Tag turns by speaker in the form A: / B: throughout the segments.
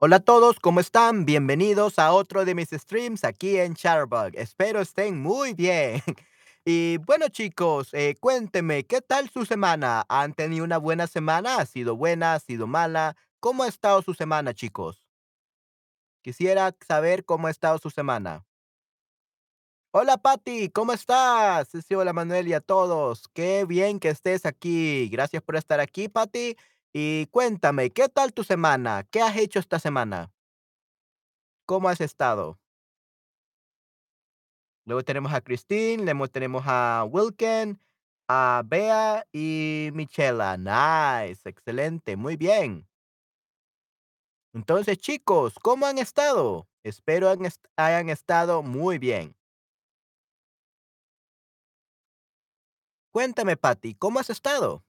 A: Hola a todos, ¿cómo están? Bienvenidos a otro de mis streams aquí en Charbug. Espero estén muy bien. Y bueno, chicos, eh, cuéntenme, ¿qué tal su semana? ¿Han tenido una buena semana? ¿Ha sido buena? ¿Ha sido mala? ¿Cómo ha estado su semana, chicos? Quisiera saber cómo ha estado su semana. Hola, Patti, ¿cómo estás? Hola, Manuel y a todos. Qué bien que estés aquí. Gracias por estar aquí, Patti. Y cuéntame, ¿qué tal tu semana? ¿Qué has hecho esta semana? ¿Cómo has estado? Luego tenemos a Christine, luego tenemos a Wilken, a Bea y Michela. Nice, excelente, muy bien. Entonces, chicos, ¿cómo han estado? Espero han hayan estado muy bien. Cuéntame, Patty, ¿cómo has estado?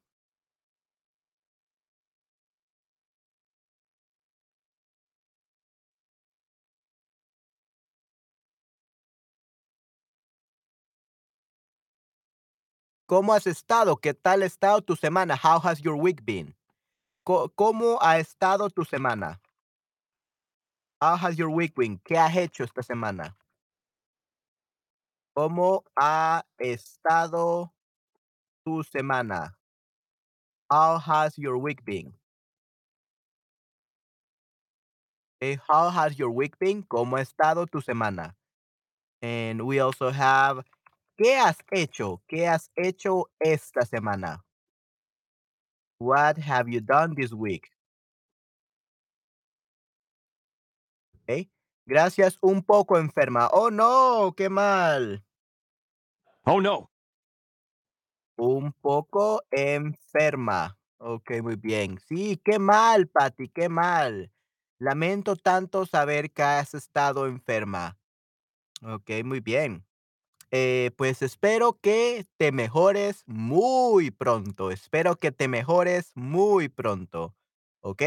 A: ¿Cómo has estado? ¿Qué tal ha estado tu semana? How has your week been? ¿Cómo ha estado tu semana? How has your week been? ¿Qué has hecho esta semana? ¿Cómo ha estado tu semana? How has your week been? Eh, how has your week been? ¿Cómo ha estado tu semana? And we also have, ¿qué has hecho? ¿Qué has hecho esta semana? What have you done this week? Okay. Gracias, un poco enferma. Oh no, qué mal.
B: Oh no.
A: Un poco enferma. Ok, muy bien. Sí, qué mal, Patty, qué mal. Lamento tanto saber que has estado enferma. Ok, muy bien. Eh, pues espero que te mejores muy pronto. Espero que te mejores muy pronto. ¿Ok?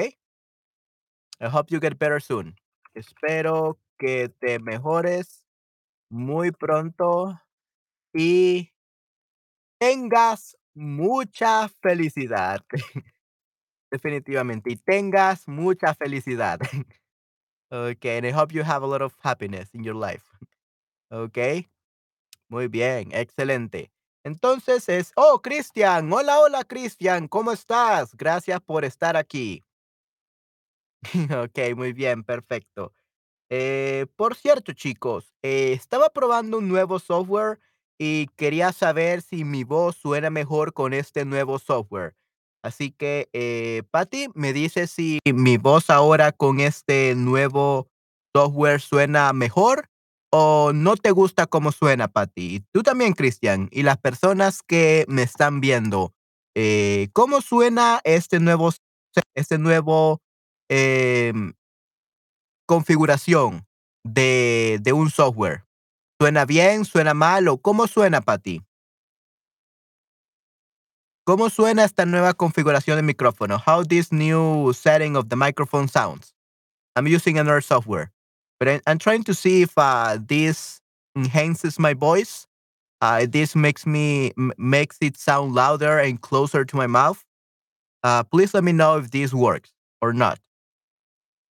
A: I hope you get better soon. Espero que te mejores muy pronto y tengas mucha felicidad. Definitivamente. Y tengas mucha felicidad. Okay, and I hope you have a lot of happiness in your life. Okay. Muy bien, excelente. Entonces es, oh, Cristian, hola, hola, Cristian, ¿cómo estás? Gracias por estar aquí. Ok, muy bien, perfecto. Eh, por cierto, chicos, eh, estaba probando un nuevo software y quería saber si mi voz suena mejor con este nuevo software. Así que, eh, Patty, me dice si mi voz ahora con este nuevo software suena mejor o no te gusta cómo suena, Patty. Y tú también, Cristian, y las personas que me están viendo, eh, ¿cómo suena este nuevo, este nuevo em, configuración de, de un software. ¿Suena bien? ¿Suena mal? ¿O cómo suena para ti? ¿Cómo suena esta nueva configuración de micrófono? How this new setting of the microphone sounds? I'm using another software, but I'm trying to see if uh, this enhances my voice. Uh, this makes me makes it sound louder and closer to my mouth. Uh, please let me know if this works or not.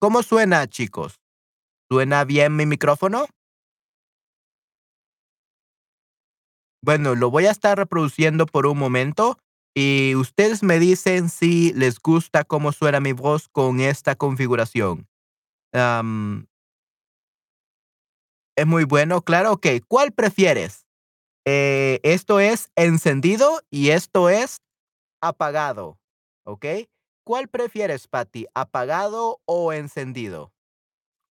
A: ¿Cómo suena, chicos? ¿Suena bien mi micrófono? Bueno, lo voy a estar reproduciendo por un momento y ustedes me dicen si les gusta cómo suena mi voz con esta configuración. Am, es muy bueno, claro. Ok, ¿cuál prefieres? Eh, esto es encendido y esto es apagado. ¿Ok? ¿Cuál prefieres, Patty? ¿Apagado o encendido?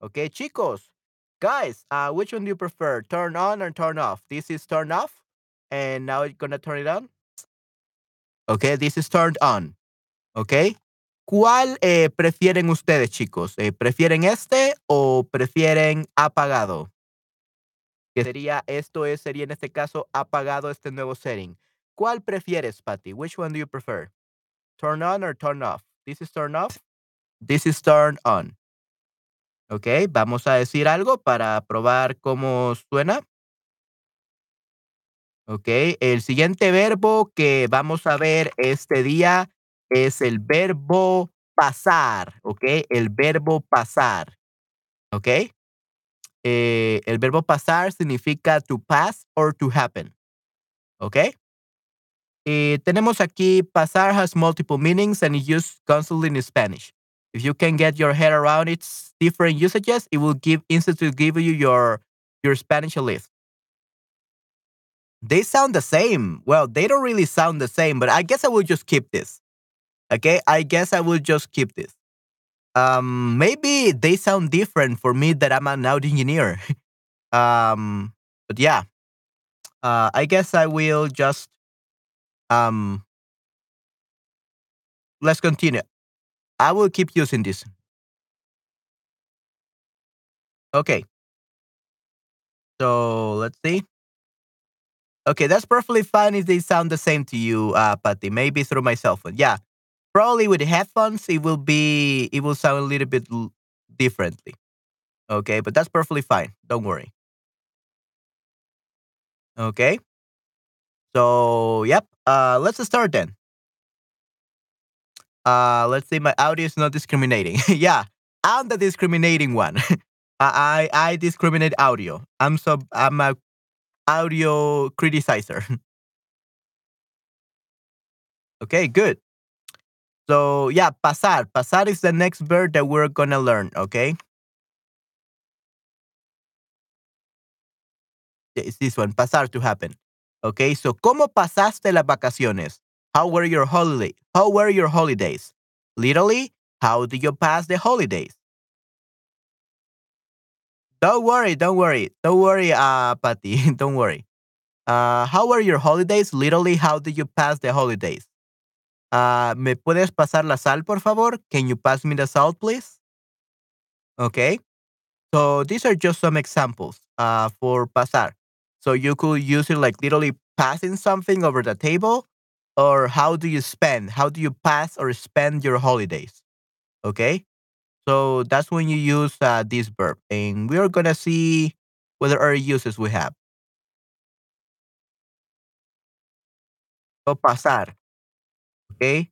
A: Ok, chicos. Guys, uh, which one do you prefer? Turn on or turn off? This is turn off. And now you're gonna turn it on. Okay, this is turned on. Okay. ¿Cuál eh, prefieren ustedes, chicos? Eh, ¿Prefieren este o prefieren apagado? Sería, esto es, sería en este caso apagado este nuevo setting. ¿Cuál prefieres, Patty? Which one do you prefer? Turn on or turn off? This is turn off. This is turn on. Ok, vamos a decir algo para probar cómo suena. Ok, el siguiente verbo que vamos a ver este día es el verbo pasar, ¿ok? El verbo pasar, ¿ok? Eh, el verbo pasar significa to pass or to happen, ¿ok? Y tenemos aquí pasar has multiple meanings and is used constantly in Spanish. If you can get your head around its different usages, it will give instantly give you your your Spanish list. They sound the same. Well, they don't really sound the same, but I guess I will just keep this. Okay, I guess I will just keep this. Um, maybe they sound different for me that I'm an audio engineer. um, but yeah, uh, I guess I will just um. Let's continue. I will keep using this. Okay. So let's see. Okay, that's perfectly fine if they sound the same to you, uh, Patty. Maybe through my cell phone. Yeah, probably with headphones, it will be it will sound a little bit differently. Okay, but that's perfectly fine. Don't worry. Okay. So yep. Uh, let's start then. Uh, let's see. My audio is not discriminating. yeah, I'm the discriminating one. I, I I discriminate audio. I'm so I'm a audio criticizer. okay, good. So yeah, pasar. Pasar is the next verb that we're gonna learn. Okay. It's this one. Pasar to happen. Okay. So cómo pasaste las vacaciones? How were your holiday? How were your holidays? Literally, how did you pass the holidays? Don't worry, don't worry, don't worry, uh, Patty, don't worry. Uh, how were your holidays? Literally, how did you pass the holidays? Uh, ¿Me puedes pasar la sal, por favor? Can you pass me the salt, please? Okay. So these are just some examples uh, for pasar. So you could use it like literally passing something over the table, or how do you spend? How do you pass or spend your holidays? Okay. So that's when you use uh, this verb. And we are going to see what other uses we have. So pasar. Okay.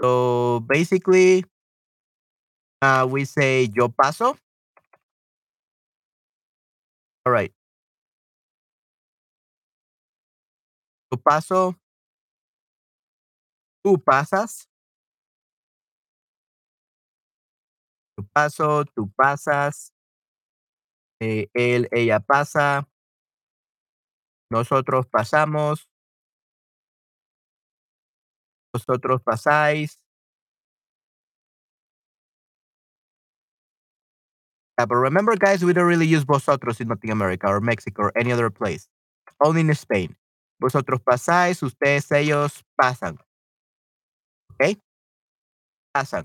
A: So basically, uh, we say yo paso. All right. Yo paso. Tú pasas. Yo paso. Tú pasas. eh, él, ella pasa. Nosotros pasamos. Vosotros pasáis. Yeah, but remember, guys, we don't really use vosotros in Latin America or Mexico or any other place. Only in Spain. Vosotros pasáis, ustedes, ellos pasan. Okay? Pasan.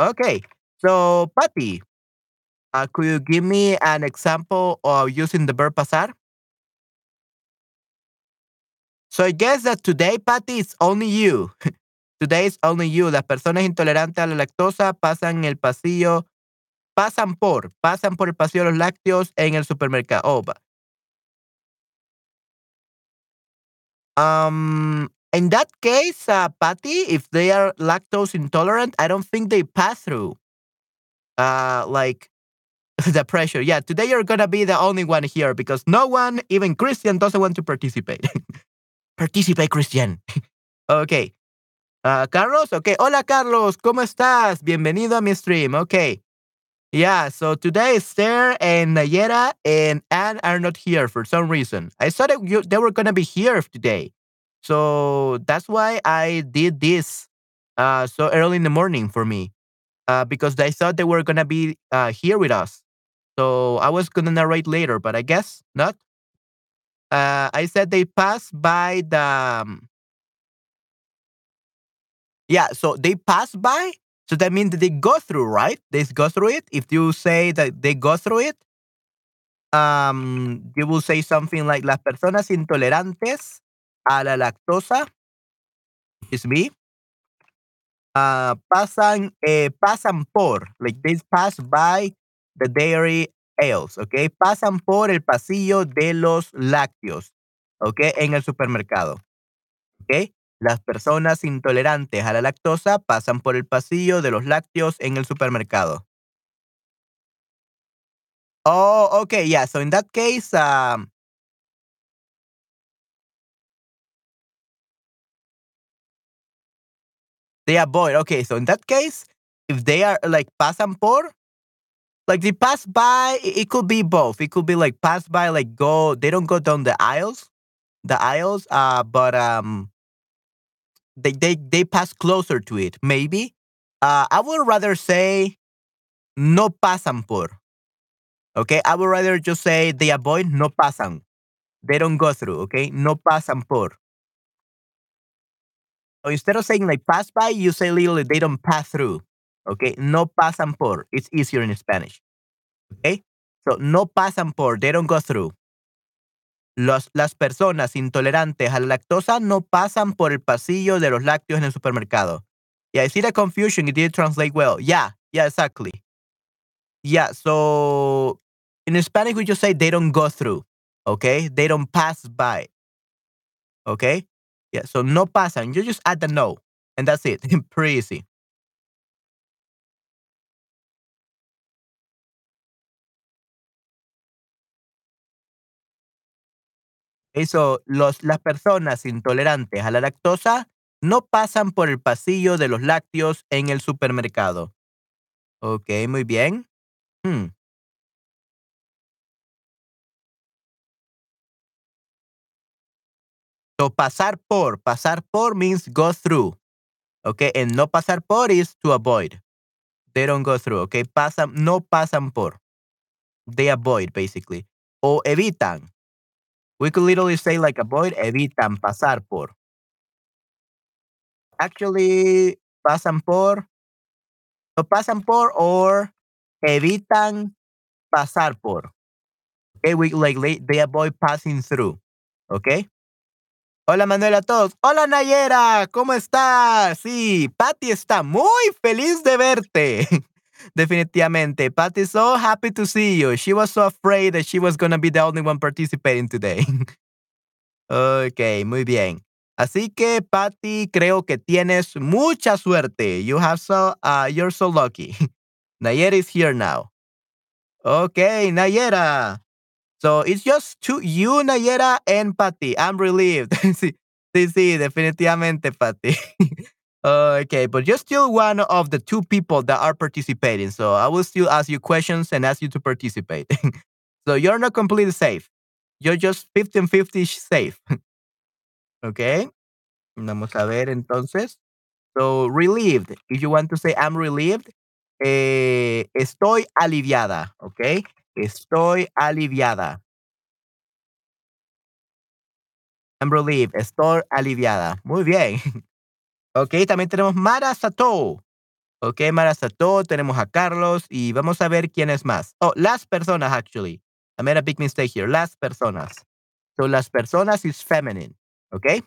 A: Okay. So, Patty, uh, could you give me an example of using the verb pasar? So I guess that today, Patty, it's only you. today it's only you. Las personas intolerantes a la lactosa pasan el pasillo, pasan por, pasan por el pasillo de los lácteos en el supermercado. Oh, um, in that case, uh, Patty, if they are lactose intolerant, I don't think they pass through. Uh, like the pressure. Yeah, today you're gonna be the only one here because no one, even Christian, doesn't want to participate. participate, Christian. okay. Uh, Carlos, okay. Hola, Carlos, ¿cómo estás? Bienvenido a mi stream. Okay. Yeah, so today Esther and Nayera and Anne are not here for some reason. I thought you, they were gonna be here today. So that's why I did this uh, so early in the morning for me uh, because I thought they were gonna be uh, here with us. So I was gonna narrate later, but I guess not. Uh, I said they passed by the. um, yeah, so they pass by. So that means they go through, right? They go through it. If you say that they go through it, um, you will say something like las personas intolerantes a la lactosa, is me, uh, pasan, eh, pasan por, like they pass by the dairy aisles, okay? Pasan por el pasillo de los lácteos, okay? En el supermercado, okay? Las personas intolerantes a la lactosa pasan por el pasillo de los lácteos en el supermercado. Oh, okay, yeah. So in that case, um They avoid. Okay, so in that case, if they are like pasan por, like they pass by, it, could be both. It could be like pass by, like go. They don't go down the aisles, the aisles. Uh, but um, they they they pass closer to it. Maybe. Uh, I would rather say no pasan por. Okay, I would rather just say they avoid no pasan. They don't go through. Okay, no pasan por. So instead of saying like pass by, you say literally they don't pass through. Okay, no pasan por. It's easier in Spanish. Okay, so no pasan por. They don't go through. Los, las personas intolerantes a la lactosa no pasan por el pasillo de los lácteos en el supermercado. Yeah, I see the confusion. It did translate well. Yeah, yeah, exactly. Yeah, so in Spanish we just say they don't go through. Okay, they don't pass by. Okay, yeah, so no pasan. You just add the no, and that's it. Pretty easy. Eso, los, las personas intolerantes a la lactosa no pasan por el pasillo de los lácteos en el supermercado. Ok, muy bien. Hmm. So, pasar por, pasar por means go through. Okay, and no pasar por is to avoid. They don't go through, okay? Pasan, no pasan por. They avoid, basically. O evitan. We could literally say like avoid, evitan, pasar por. Actually, pasan por, no pasan por or evitan pasar por. Okay, we like they avoid passing through. Okay. Hola Manuel a todos. Hola Nayera, ¿cómo estás? Sí, Patty está muy feliz de verte. Definitivamente. Patty so happy to see you. She was so afraid that she was to be the only one participating today. ok, muy bien. Así que Patty, creo que tienes mucha suerte. You have so uh, you're so lucky. Nayera is here now. Okay, Nayera. So it's just two, you, Nayera, and Patty. I'm relieved. sí, sí, sí, definitivamente, Patty. Okay, but you're still one of the two people that are participating. So I will still ask you questions and ask you to participate. so you're not completely safe. You're just 15 50 safe. okay. Vamos a ver entonces. So relieved. If you want to say I'm relieved, eh, estoy aliviada. Okay. Estoy aliviada. I'm relieved. Estoy aliviada. Muy bien. Ok, también tenemos Mara Sato. Ok, Mara Sato, tenemos a Carlos y vamos a ver quién es más. Oh, las personas, actually. I made a big mistake here. Las personas. So, las personas is feminine. Ok.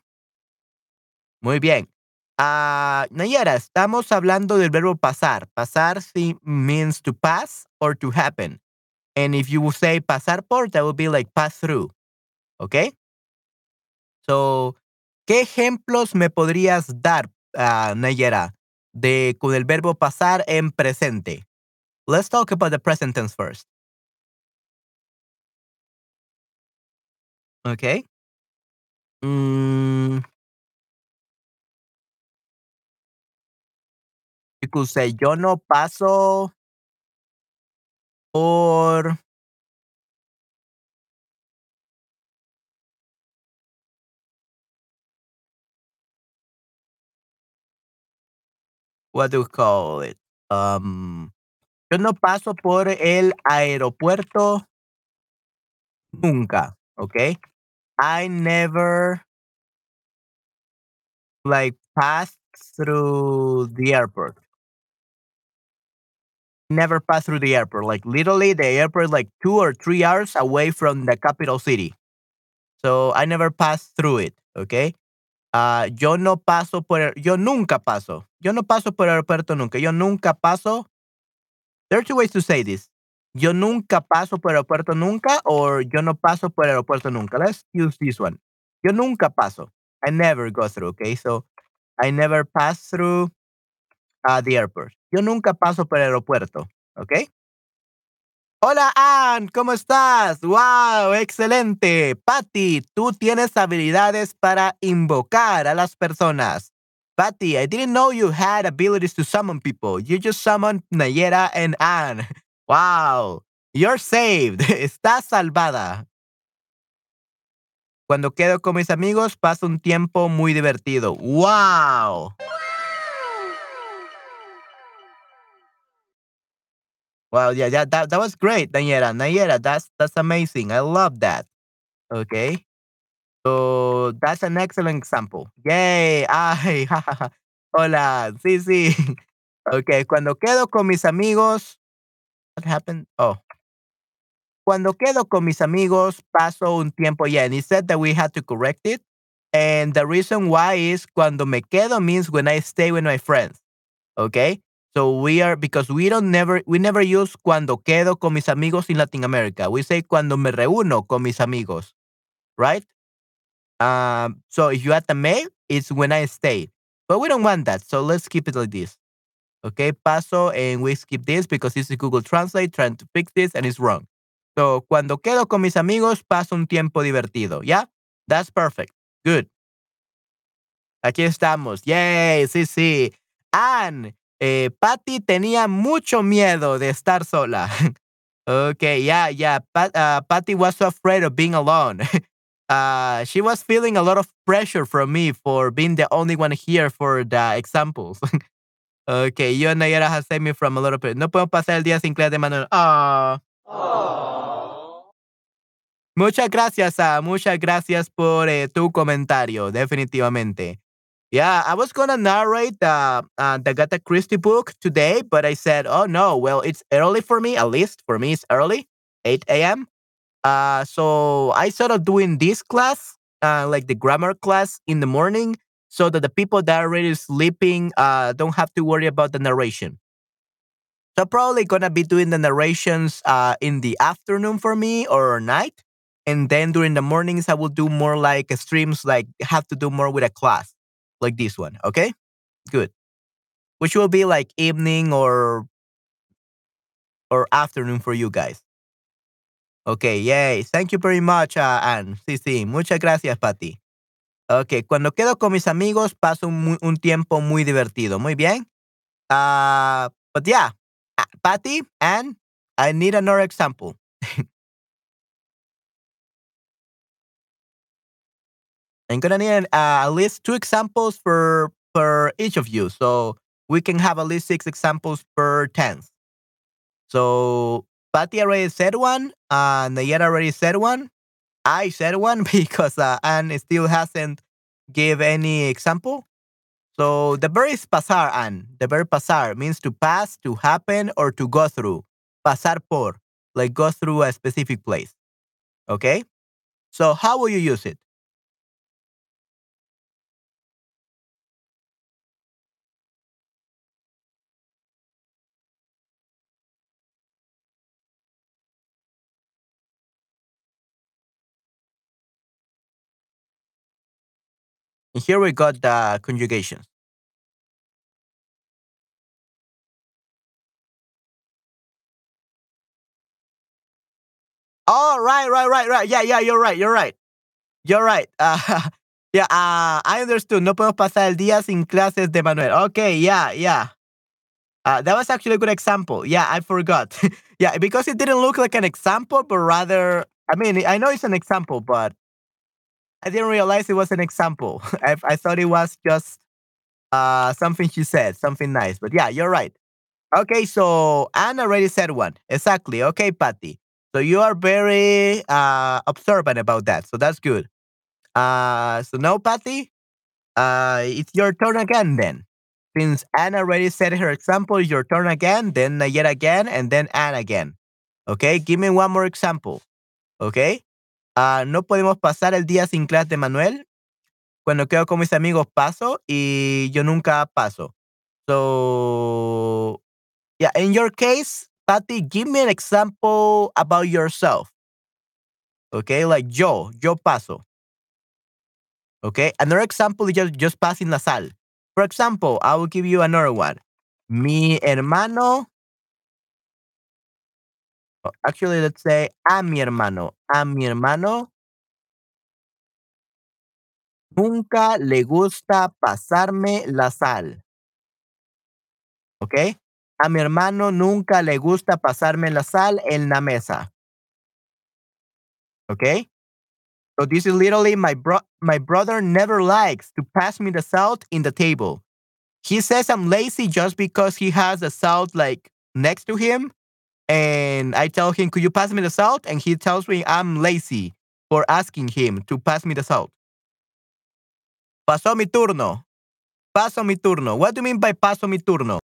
A: Muy bien. Uh, Nayara, estamos hablando del verbo pasar. Pasar means to pass or to happen. And if you say pasar por, that would be like pass through. Okay? So, ¿qué ejemplos me podrías dar, uh, Nayera, de con el verbo pasar en presente? Let's talk about the present tense first. Okay. Mm, you could say, yo no paso por what do we call it? Um, yo no paso por el aeropuerto nunca, okay? I never like passed through the airport. Never passed through the airport. Like literally the airport like two or three hours away from the capital city. So I never passed through it, okay? Uh, yo no paso por, yo nunca paso. Yo no paso por el aeropuerto nunca. Yo nunca paso. There are two ways to say this. Yo nunca paso por el aeropuerto nunca or yo no paso por el aeropuerto nunca. Let's use this one. Yo nunca paso. I never go through, okay? So I never pass through uh, the airport. Yo nunca paso por el aeropuerto, ¿ok? Hola, Ann, ¿cómo estás? ¡Wow! ¡Excelente! Patty, tú tienes habilidades para invocar a las personas. Patty, I didn't know you had abilities to summon people. You just summoned Nayera and Ann. ¡Wow! You're saved. Estás salvada. Cuando quedo con mis amigos, paso un tiempo muy divertido. ¡Wow! Well, yeah, yeah, that that was great, Nayera. Nayera, that's that's amazing. I love that. Okay. So that's an excellent example. Yay. Ay, Hola. Sí, sí. Okay. Cuando quedo con mis amigos. What happened? Oh. Cuando quedo con mis amigos, paso un tiempo. Yeah, and he said that we had to correct it. And the reason why is cuando me quedo means when I stay with my friends. Okay. So we are because we don't never we never use cuando quedo con mis amigos in Latin America. We say cuando me reúno con mis amigos, right? Um, so if you add the me, it's when I stay. But we don't want that, so let's keep it like this. Okay, paso and we skip this because this is Google Translate trying to fix this and it's wrong. So cuando quedo con mis amigos, paso un tiempo divertido. Yeah, that's perfect. Good. Aquí estamos. Yay, sí, sí. And Eh, Patty tenía mucho miedo de estar sola. okay, yeah, yeah. Pat, Patty was afraid of being alone. uh, she was feeling a lot of pressure from me for being the only one here for the examples. okay, you and Nayara have saved me from a lot of. No puedo pasar el día sin clase de Manuel. Oh. Muchas gracias, uh, muchas gracias por eh, tu comentario, definitivamente. Yeah, I was gonna narrate the uh, the Agatha Christie book today, but I said, oh no, well, it's early for me. At least for me, it's early, 8 a.m. Uh, so I started doing this class, uh, like the grammar class in the morning, so that the people that are already sleeping uh, don't have to worry about the narration. So probably gonna be doing the narrations uh, in the afternoon for me or night, and then during the mornings I will do more like streams, like have to do more with a class like this one. Okay, good. Which will be like evening or or afternoon for you guys. Okay, yay. Thank you very much, uh, Anne. Sí, sí. Muchas gracias, Patty. Okay, cuando quedo con mis amigos paso un, un tiempo muy divertido. Muy bien. Uh, but yeah, Patty, Anne, I need another example. I'm gonna need uh, at least two examples for for each of you, so we can have at least six examples per tense. So Patty already said one, uh, Nayera already said one. I said one because uh, Anne still hasn't gave any example. So the verb is pasar, Anne. The verb pasar means to pass, to happen, or to go through. Pasar por, like go through a specific place. Okay? So how will you use it? And here we got the conjugations. Oh, right, right, right, right. Yeah, yeah, you're right, you're right. You're right. Uh, yeah, uh, I understood. No podemos pasar el día sin clases de Manuel. Okay, yeah, yeah. Uh, that was actually a good example. Yeah, I forgot. yeah, because it didn't look like an example, but rather, I mean, I know it's an example, but I didn't realize it was an example. I, I thought it was just uh, something she said, something nice. But yeah, you're right. Okay, so Anne already said one. Exactly. Okay, Patty. So you are very uh, observant about that. So that's good. Uh, so now, Patty, uh, it's your turn again then. Since Anne already said her example, your turn again, then yet again, and then Anne again. Okay, give me one more example. Okay. Uh, no podemos pasar el día sin clase de Manuel. Cuando quedo con mis amigos paso y yo nunca paso. So, yeah, in your case, Patty, give me an example about yourself. Okay, like yo, yo paso. Okay. Another example is just, just passing nasal. For example, I will give you another one. Mi hermano. Oh, Actually, let's say a mi hermano. A mi hermano nunca le gusta pasarme la sal. ¿Ok? A mi hermano nunca le gusta pasarme la sal en la mesa. Okay? So this is literally my bro my brother never likes to pass me the salt in the table. He says I'm lazy just because he has the salt like next to him. And I tell him, Could you pass me the salt? And he tells me I'm lazy for asking him to pass me the salt. Pasó mi turno. Paso mi turno. What do you mean by paso mi turno?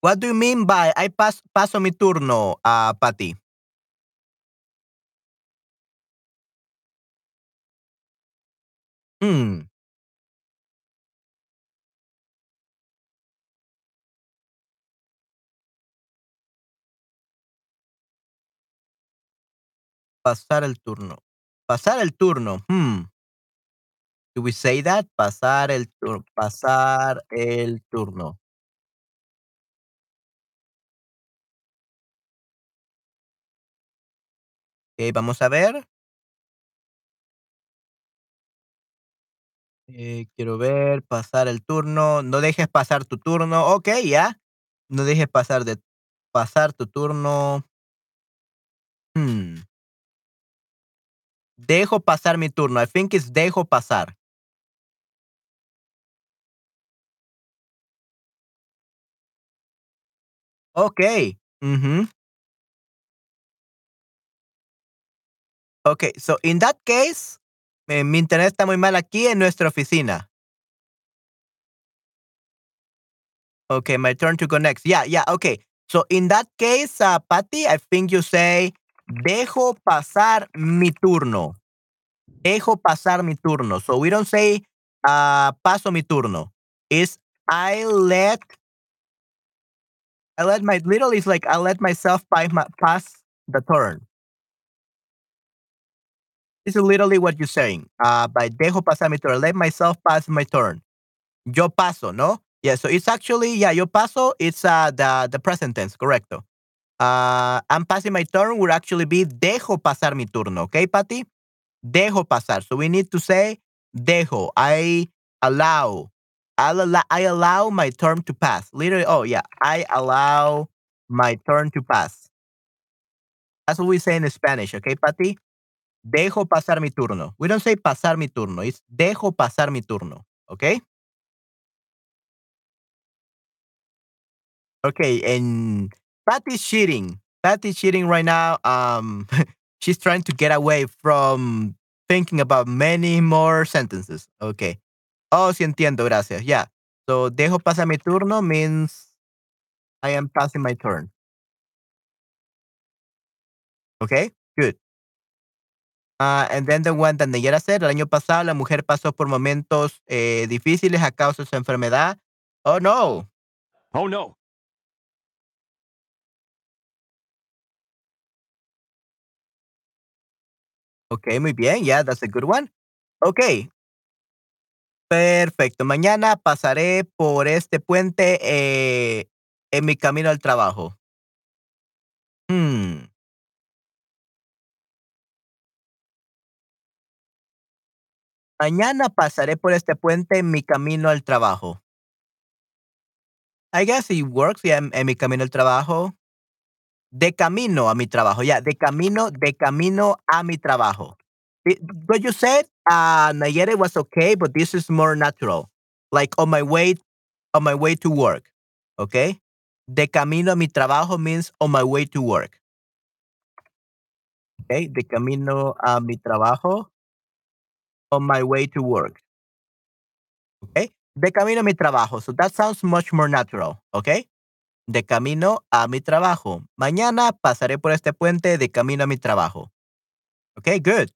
A: What do you mean by I pas paso mi turno, uh, Patty? Hmm. Pasar el turno. Pasar el turno. Hmm. Do we say that? Pasar el turno. Pasar el turno. Ok, vamos a ver. Eh, quiero ver, pasar el turno. No dejes pasar tu turno. Ok, ya. No dejes pasar de pasar tu turno. Hmm. Dejo pasar mi turno. I think it's dejo pasar. Ok. Mhm. Okay, so in that case, eh, mi internet está muy mal aquí en nuestra oficina. Okay, my turn to go next. Yeah, yeah, okay. So in that case, uh, Patty, I think you say, dejo pasar mi turno. Dejo pasar mi turno. So we don't say, uh, paso mi turno. It's I let, I let my, literally it's like I let myself pa- my, pass the turn. This is literally what you're saying. Uh, by dejo pasar mi turn, let myself pass my turn. Yo paso, ¿no? Yeah, so it's actually, yeah, yo paso, it's uh, the, the present tense, correcto. Uh, I'm passing my turn would actually be dejo pasar mi turno, okay, Patty? Dejo pasar. So we need to say dejo. I allow. I'll allow I allow my turn to pass. Literally, oh yeah, I allow my turn to pass. That's what we say in Spanish, okay, Patty? Dejo pasar mi turno. We don't say pasar mi turno. It's dejo pasar mi turno, okay? Okay, and Patty's cheating. Patty's cheating right now. Um, she's trying to get away from thinking about many more sentences. Okay. Oh, sí entiendo, gracias. Yeah. So, dejo pasar mi turno means I am passing my turn. Okay, good. Uh, and then the one that Nayera said, el año pasado la mujer pasó por momentos eh, difíciles a causa de su enfermedad. Oh, no.
B: Oh no.
A: Okay, muy bien. Yeah, that's a good one. Okay, Perfecto. Mañana pasaré por este puente eh, en mi camino al trabajo. Hmm. Mañana pasaré por este puente en mi camino al trabajo. I guess it works, yeah, en, en mi camino al trabajo. De camino a mi trabajo, yeah, de camino, de camino a mi trabajo. What you said, uh, Nayere was okay, but this is more natural. Like on my way, on my way to work. Okay? De camino a mi trabajo means on my way to work. Okay? De camino a mi trabajo, on my way to work. Okay? De camino a mi trabajo. So that sounds much more natural. Okay? De camino a mi trabajo. Mañana pasaré por este puente de camino a mi trabajo. Okay, good.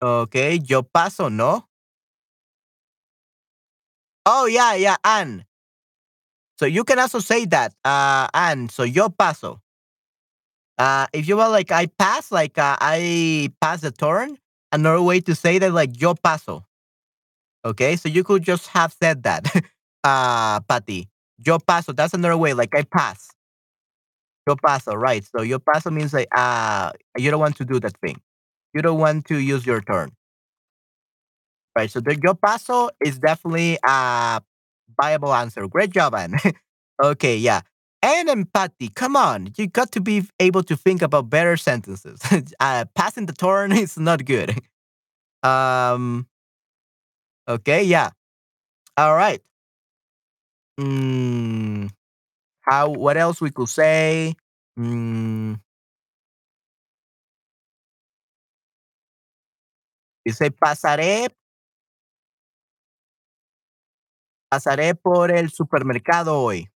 A: Okey, yo paso, ¿no? Oh, yeah, yeah, han. So you can also say that, uh, han, so yo paso. Uh, if you were like, I pass, like, uh, I pass the turn, another way to say that, like, yo paso. Okay, so you could just have said that, uh, Patty. Yo paso, that's another way, like, I pass. Yo paso, right. So yo paso means like, uh, you don't want to do that thing. You don't want to use your turn. Right, so the yo paso is definitely a viable answer. Great job, Anne. okay, yeah. And empathy, come on. You got to be able to think about better sentences. uh, passing the turn is not good. Um, okay, yeah. All right. Mm, how, what else we could say? Mm, dice, pasaré Pasaré por el supermercado hoy.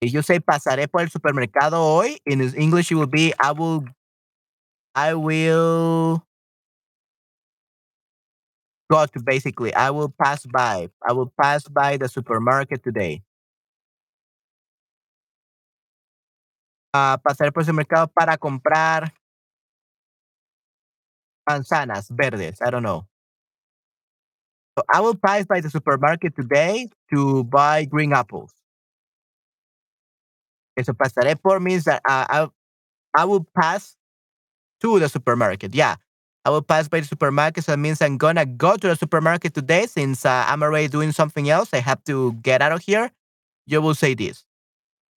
A: If you say pasaré por el supermercado hoy, in English it would be I will I will go to basically I will pass by. I will pass by the supermarket today. Ah, pasaré por el supermercado para comprar manzanas verdes. I don't know. So I will pass by the supermarket today to buy green apples. Eso pasaré por means that uh, I I will pass to the supermarket. Yeah. I will pass by the supermarket. So that means I'm gonna go to the supermarket today since uh, I'm already doing something else. I have to get out of here. You will say this.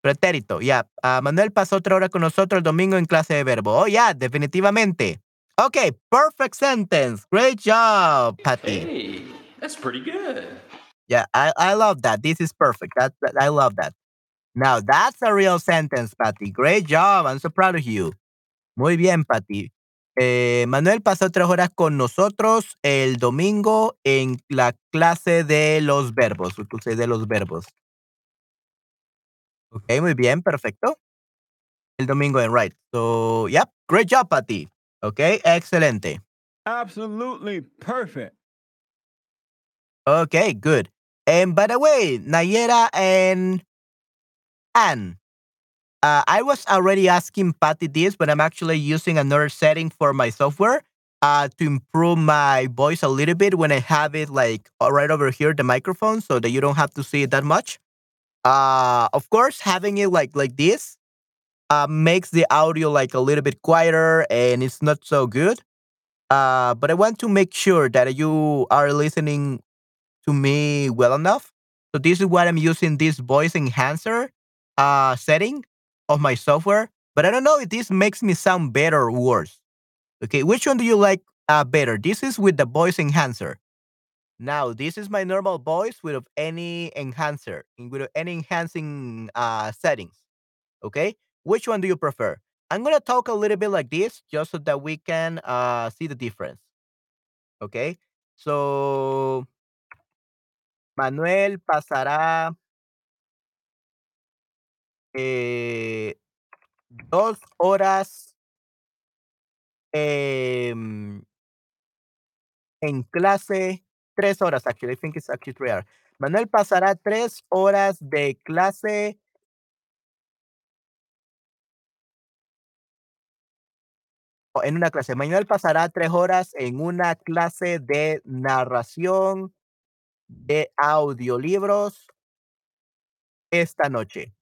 A: Pretérito, yeah. Uh, Manuel pasó otra hora con nosotros el domingo en clase de verbo. Oh, yeah, definitivamente. Okay, perfect sentence. Great job, Patty.
B: Hey, that's pretty good.
A: Yeah, I, I love that. This is perfect. That, that I love that. Now that's a real sentence, Patty. Great job. I'm so proud of you. Muy bien, Patty. Eh, Manuel pasó tres horas con nosotros el domingo en la clase de los verbos. Clase de los verbos. Ok, muy bien, perfecto. El domingo en right. So, yep, great job, Patty. Ok, excelente.
B: Absolutely perfect.
A: Okay, good. And by the way, Nayera and Anne, uh, I was already asking Patty this, but I'm actually using another setting for my software uh, to improve my voice a little bit when I have it like right over here, the microphone, so that you don't have to see it that much. Uh, of course, having it like like this uh, makes the audio like a little bit quieter and it's not so good. Uh, but I want to make sure that you are listening to me well enough. So this is what I'm using this voice enhancer uh, setting of my software. But I don't know if this makes me sound better or worse. Okay, which one do you like uh, better? This is with the voice enhancer. Now, this is my normal voice without any enhancer, without any enhancing uh, settings. Okay, which one do you prefer? I'm gonna talk a little bit like this just so that we can uh, see the difference. Okay, so Manuel pasará eh, dos horas em, en clase, tres horas actually. I think it's actually three hours. Manuel pasará tres horas de clase en una clase. Manuel pasará tres horas en una clase de narración de audiolibros esta noche.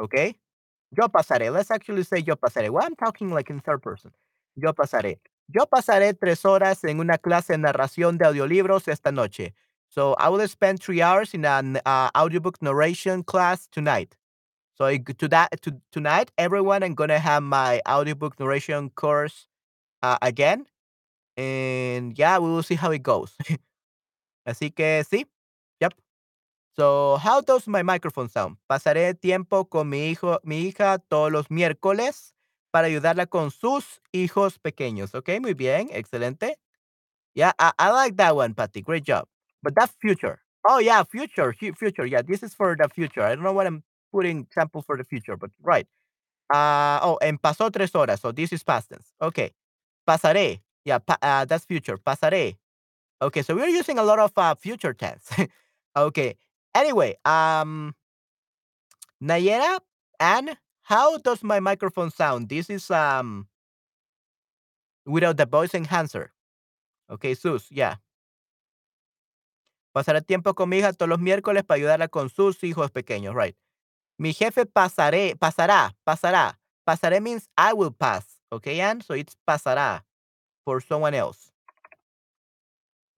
A: Okay? Yo pasaré. Let's actually say yo pasaré. Well, I'm talking like in third person. Yo pasaré. Yo pasaré tres horas en una clase de narración de audiolibros esta noche. So I will spend three hours in an uh, audiobook narration class tonight. So to that to, tonight, everyone, I'm gonna have my audiobook narration course uh, again, and yeah, we will see how it goes. Así que sí. So how does my microphone sound? Pasaré tiempo con mi hijo, mi hija todos los miércoles para ayudarla con sus hijos pequeños. Okay, muy bien, excelente. Yeah, I, I like that one, Patty. Great job. But that's future. Oh yeah, future, future. Yeah, this is for the future. I don't know what I'm putting example for the future, but right. Uh, oh, and pasó tres horas. So this is past tense. Okay. Pasaré. Yeah, pa uh, that's future. Pasaré. Okay, so we're using a lot of uh, future tense. okay. Anyway, um, Nayera, and how does my microphone sound? This is um without the voice enhancer. Okay, Sus, yeah. Pasaré tiempo con mi hija todos los miércoles para ayudarla con sus hijos pequeños, right? Mi jefe pasaré, pasará, pasará. Pasaré means I will pass. Okay, Anne? So it's pasará for someone else.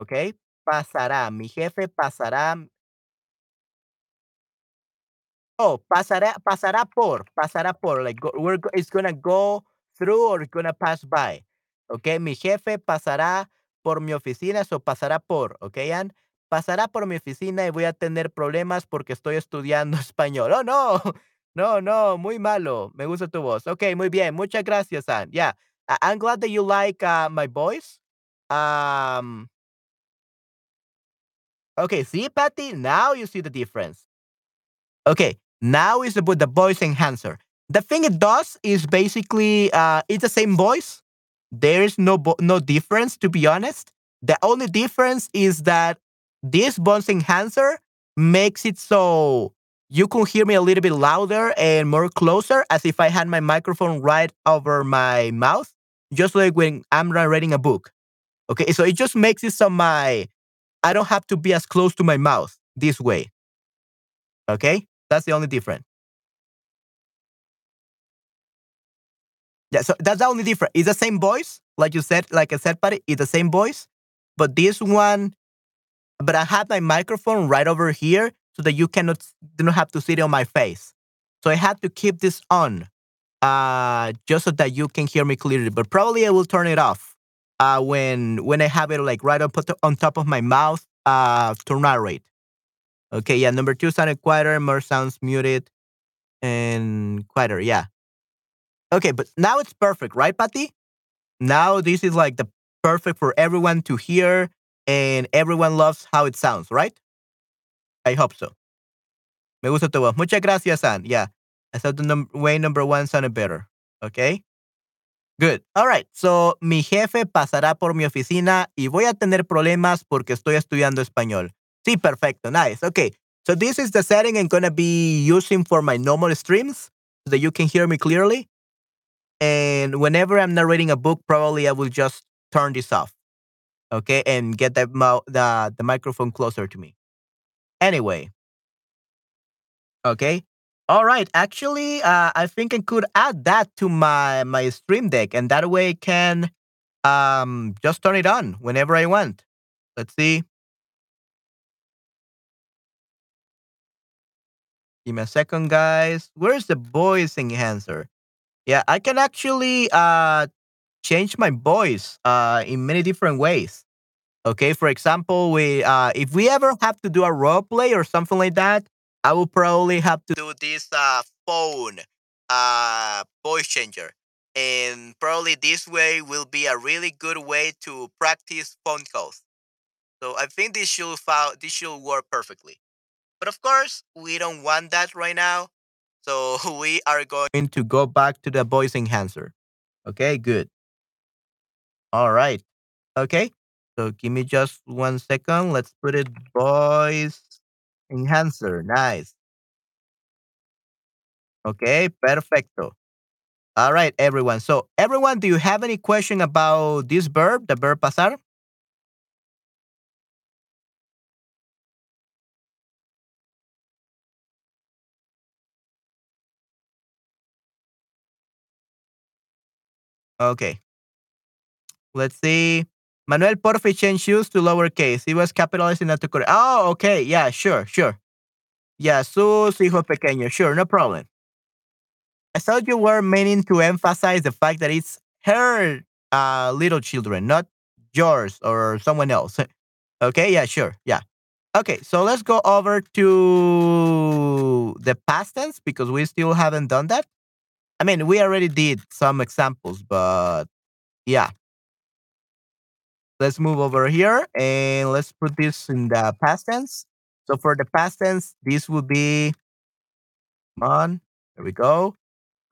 A: Okay? Pasará. Mi jefe pasará Oh, pasará pasará por, pasará por, like, go we're it's gonna go through or gonna pass by, ¿okey? Mi jefe pasará por mi oficina, so pasará por, ¿okey, Ann? Pasará por mi oficina y voy a tener problemas porque estoy estudiando español. ¡Oh, no! No, no, muy malo. Me gusta tu voz. Okey, muy bien. Muchas gracias, Ann. Yeah, I'm glad that you like, uh, my voice. Um Okay, see, Patty? Now you see the difference. Okay, now is about the voice enhancer. The thing it does is basically uh, it's the same voice. There is no no difference, to be honest. The only difference is that this voice enhancer makes it so you can hear me a little bit louder and more closer, as if I had my microphone right over my mouth, just like when I'm reading a book. Okay, so it just makes it so my I don't have to be as close to my mouth this way. Okay? That's the only difference. Yeah, so that's the only difference. It's the same voice, like you said, like I said, Patty, it's the same voice, but this one, but I have my microphone right over here so that you cannot do not have to see it on my face. So I had to keep this on, uh, just so that you can hear me clearly. But probably I will turn it off, uh, when when I have it like right up on top of my mouth, uh, to narrate. Okay, yeah. Number two sounded quieter, more sounds muted, and quieter. Yeah. Okay, but now it's perfect, right, Patty? Now this is like the perfect for everyone to hear, and everyone loves how it sounds, right? I hope so. Me gusta tu voz. Muchas gracias, Ann. Yeah, I thought the num- way number one sounded better. Okay. Good. All right. So, mi jefe pasará por mi oficina y voy a tener problemas porque estoy estudiando español. Sí, perfecto. Nice. Okay. So this is the setting I'm going to be using for my normal streams so that you can hear me clearly. And whenever I'm narrating a book, probably I will just turn this off. Okay, and get the the the microphone closer to me. Anyway. Okay. All right. Actually, uh, I think I could add that to my my stream deck, and that way I can um just turn it on whenever I want. Let's see. Give me a second, guys. Where's the voice enhancer? Yeah, I can actually uh change my voice uh in many different ways. Okay, for example, we uh if we ever have to do a role play or something like that, I will probably have to do this uh phone uh voice changer. And probably this way will be a really good way to practice phone calls. So I think this should fou- this should work perfectly. But of course, we don't want that right now. So we are going to go back to the voice enhancer. Okay, good. All right. Okay. So give me just one second. Let's put it voice enhancer. Nice. Okay, perfecto. All right, everyone. So everyone, do you have any question about this verb, the verb pasar? Okay. Let's see. Manuel Porfi changed shoes to lowercase. He was capitalizing not to correct. Oh, okay. Yeah, sure, sure. Yeah, sus hijos pequeños. Sure, no problem. I thought you were meaning to emphasize the fact that it's her uh, little children, not yours or someone else. Okay, yeah, sure. Yeah. Okay, so let's go over to the past tense because we still haven't done that. I mean, we already did some examples, but yeah. Let's move over here and let's put this in the past tense. So for the past tense, this would be, come on, there we go.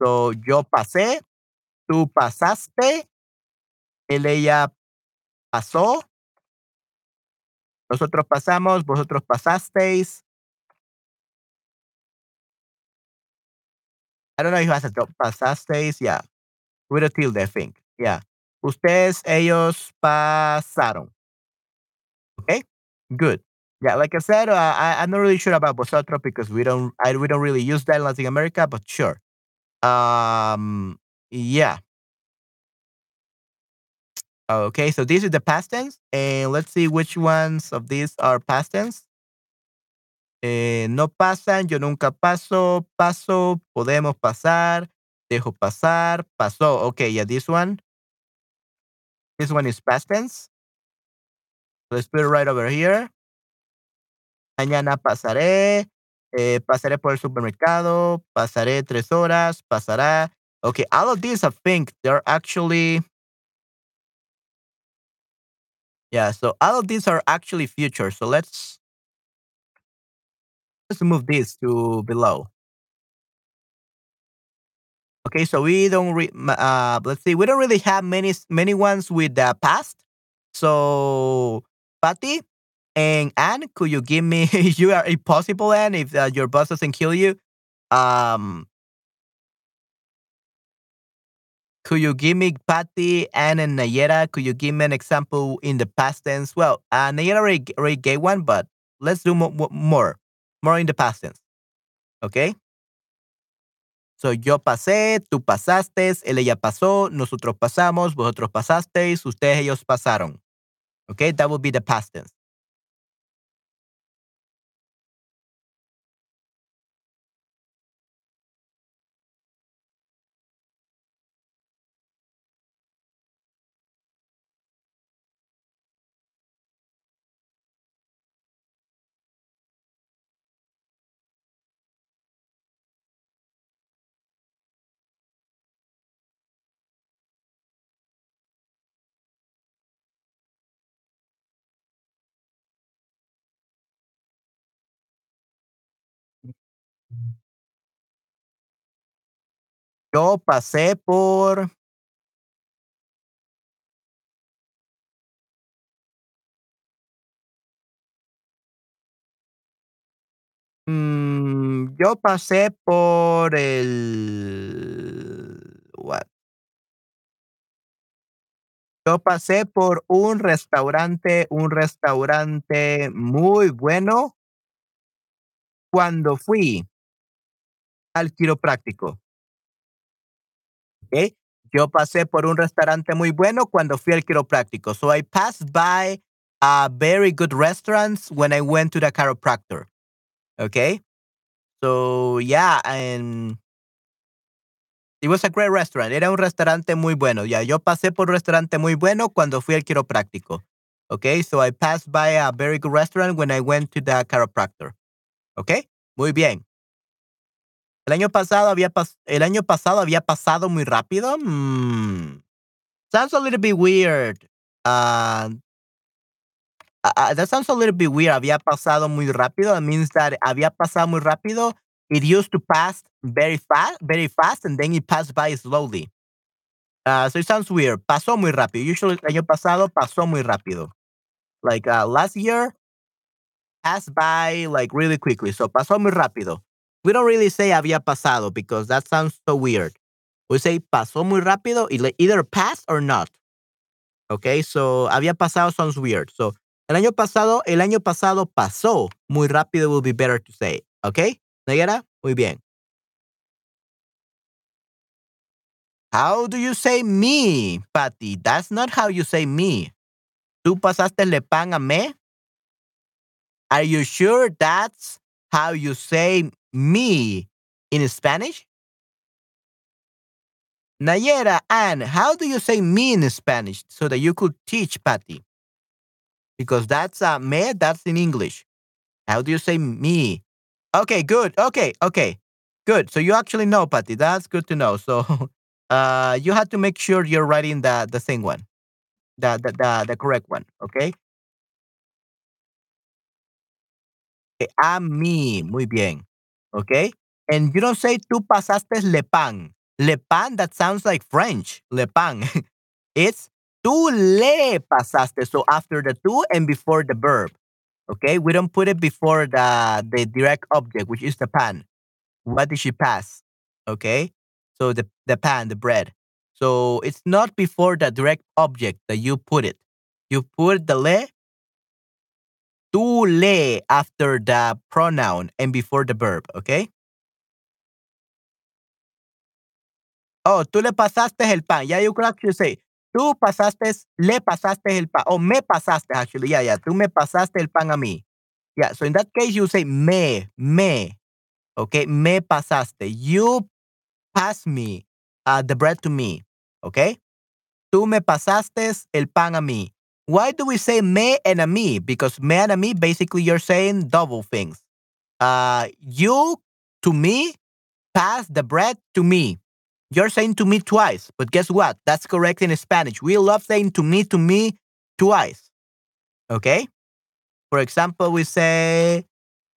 A: So yo pasé, tú pasaste, él, ella pasó. Nosotros pasamos, vosotros pasasteis. I don't know if has a drop. Pasasteis, yeah. With a tilde, I think. Yeah. Ustedes, ellos pasaron. Okay? Good. Yeah, like I said, uh, I, I'm not really sure about vosotros because we don't I, we don't really use that in Latin America, but sure. Um, yeah. Okay, so this is the past tense, and let's see which ones of these are past tense. Eh, no pasan, yo nunca paso, paso, podemos pasar, dejo pasar, pasó. Okay, yeah, this one. This one is past tense. Let's put it right over here. Mañana pasaré, eh, pasaré por el supermercado, pasaré tres horas, pasará. Okay, all of these I think they're actually Yeah, so all of these are actually future. So let's let's move this to below. Okay, so we don't re- uh let's see, we don't really have many many ones with the past. So Patty and Anne, could you give me you are if possible, Anne, if uh, your boss doesn't kill you, um could you give me Patty, Anne, and Nayera? Could you give me an example in the past tense? Well, uh, Nayera already, already gave one, but let's do mo- mo- more, more in the past tense. Okay. So yo pasé, tú pasaste, él ella pasó, nosotros pasamos, vosotros pasasteis, ustedes ellos pasaron. Okay, that would be the past tense. Yo pasé por mm, yo pasé por el what? Yo pasé por un restaurante, un restaurante muy bueno cuando fui al quiropráctico. Yo pasé por un restaurante muy bueno cuando fui al quiropráctico. So I passed by a very good restaurants when I went to the chiropractor. Okay. So yeah, and it was a great restaurant. Era un restaurante muy bueno. Ya, yo pasé por un restaurante muy bueno cuando fui al quiropráctico. Okay, so I passed by a very good restaurant when I went to the chiropractor. Okay, muy bien. El año pasado había el año pasado había pasado muy rápido. Mm, sounds a little bit weird. Uh, uh, uh, that sounds a little bit weird. Había pasado muy rápido. It means that había pasado muy rápido. It used to pass very fast, very fast, and then it passed by slowly. So it sounds weird. Pasó muy rápido. Usually el año pasado pasó muy rápido. Like uh, last year passed by like really quickly. So pasó muy rápido. We don't really say había pasado because that sounds so weird. We say pasó muy rápido, either passed or not. Okay, so había pasado sounds weird. So el año pasado, el año pasado pasó muy rápido will be better to say. Okay, Nayara, muy bien. How do you say me, Patty? That's not how you say me. ¿Tú pasaste le pan a me? Are you sure that's how you say me in Spanish? Nayera, Anne, how do you say me in Spanish so that you could teach Patty? Because that's uh, me, that's in English. How do you say me? Okay, good. Okay, okay. Good. So you actually know, Patty. That's good to know. So uh you have to make sure you're writing the the same one. The the the, the correct one. Okay? Okay, A mí. Muy bien. Okay? And you don't say tú pasaste le pan. Le pan, that sounds like French. Le pan. it's Tú le pasaste. So after the tú and before the verb. Okay, we don't put it before the the direct object, which is the pan. What did she pass? Okay, so the the pan, the bread. So it's not before the direct object that you put it. You put the le, tú le after the pronoun and before the verb. Okay. Oh, tú le pasaste el pan. Yeah, you could actually say, tú pasaste, le pasaste el pan. Oh, me pasaste, actually. Yeah, yeah. Tú me pasaste el pan a mí. Yeah, so in that case, you say me, me. Okay, me pasaste. You pass me uh, the bread to me. Okay? Tú me pasaste el pan a mí. Why do we say me and a mí? Because me and a mí, basically, you're saying double things. Uh, you to me pass the bread to me. You're saying to me twice, but guess what? That's correct in Spanish. We love saying to me, to me twice. Okay? For example, we say,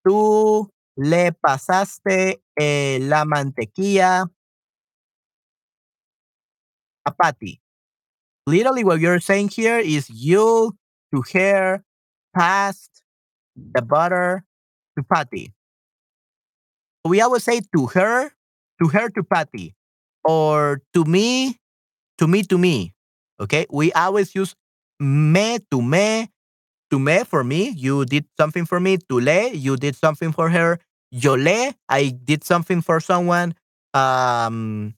A: tú le pasaste eh, la mantequilla a Patty. Literally, what you're saying here is you to her passed the butter to Patty. We always say to her, to her to Patty or to me, to me, to me. Okay. We always use me to me, to me for me. You did something for me. To le, you did something for her. Yo le, I did something for someone. Um,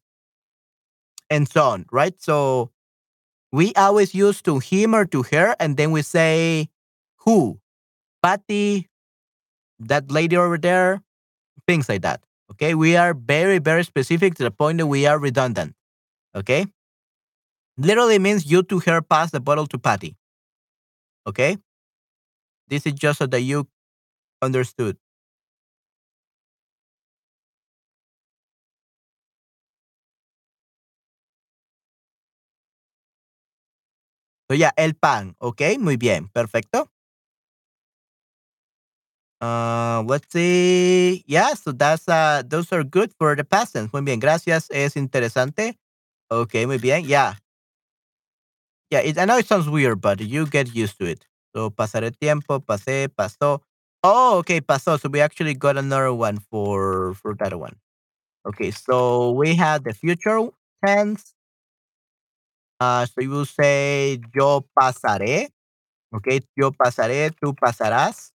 A: and so on, right? So we always use to him or to her, and then we say who, Patty, that lady over there, things like that. Okay, we are very, very specific to the point that we are redundant. Okay, literally means you to her pass the bottle to Patty. Okay, this is just so that you understood. So yeah, el pan. Okay, muy bien, perfecto. Uh, let's see. Yeah, so that's uh, those are good for the past tense. Muy bien, gracias. Es interesante. Okay, muy bien. Yeah. Yeah, it, I know it sounds weird, but you get used to it. So pasaré tiempo, pasé, pasó. Oh, okay, pasó. So we actually got another one for for that one. Okay, so we have the future tense. Uh, so you will say yo pasaré. Okay, yo pasaré, tú pasarás.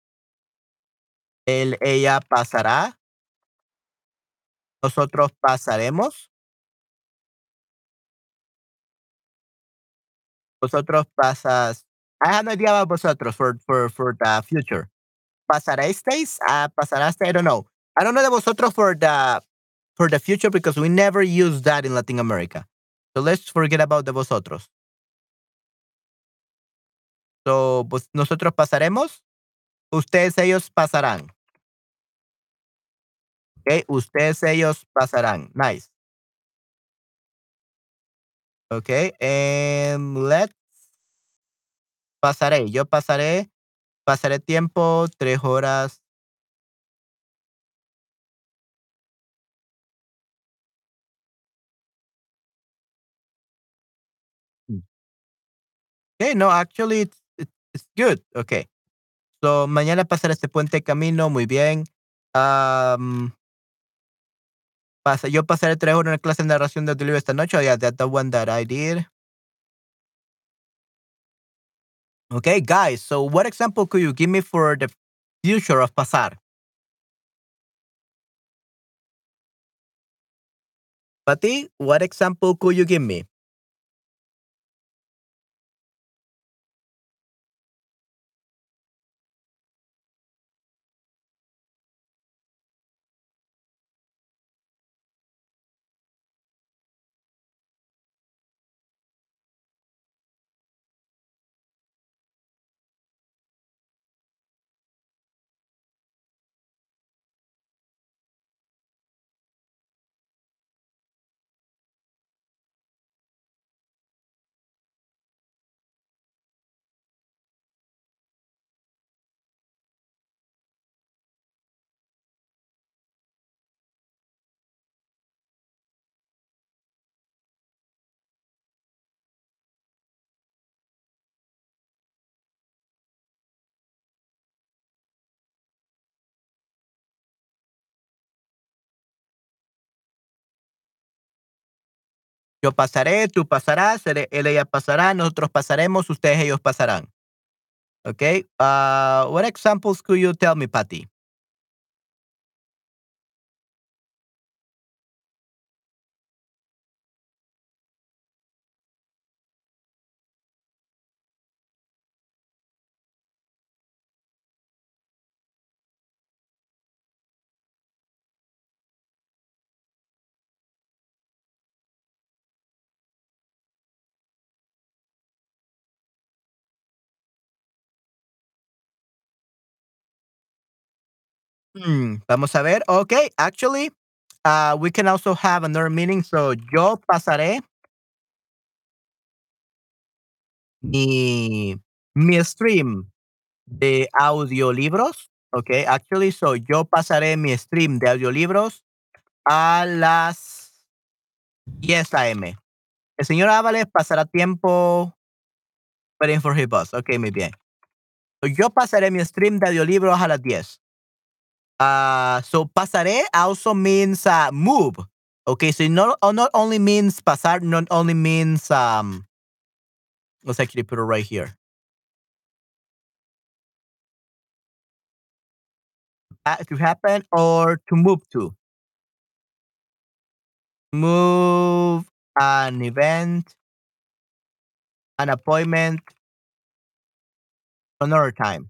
A: Él, ella pasará. Nosotros pasaremos. Vosotros pasas. I have no idea about vosotros for, for, for the future. Pasaréis? Uh, pasaraste? I don't know. I don't know the vosotros for the for the future because we never use that in Latin America. So let's forget about the vosotros. So, nosotros pasaremos. Ustedes, ellos pasarán. Okay, ustedes, ellos pasarán. Nice. Okay, and let's. Pasaré. Yo pasaré. Pasaré tiempo, tres horas. Okay, no, actually, it's, it's, it's good. Okay. So, mañana pasaré este puente camino. Muy bien. Um, pasa, yo pasaré tres horas en la clase de narración de audiolibro esta noche. Oh, yeah, that's the one that I did. Okay, guys. So, what example could you give me for the future of pasar? Pati, what example could you give me? Yo pasaré, tú pasarás, él, ella pasará, nosotros pasaremos, ustedes, ellos pasarán. Okay. Uh, what examples could you tell me, Patty? Hmm, vamos a ver. Okay, actually, uh, we can also have another meaning. So, yo pasaré mi, mi stream de audiolibros. Okay, actually, so yo pasaré mi stream de audiolibros a las 10 a.m. El señor Ábales pasará tiempo waiting for his bus. Okay, muy bien. Yo pasaré mi stream de audiolibros a las 10. Uh, so pasaré also means uh, move. Okay, so not uh, not only means pasar, not only means um. Let's actually put it right here. Uh, to happen or to move to. Move an event, an appointment, another time.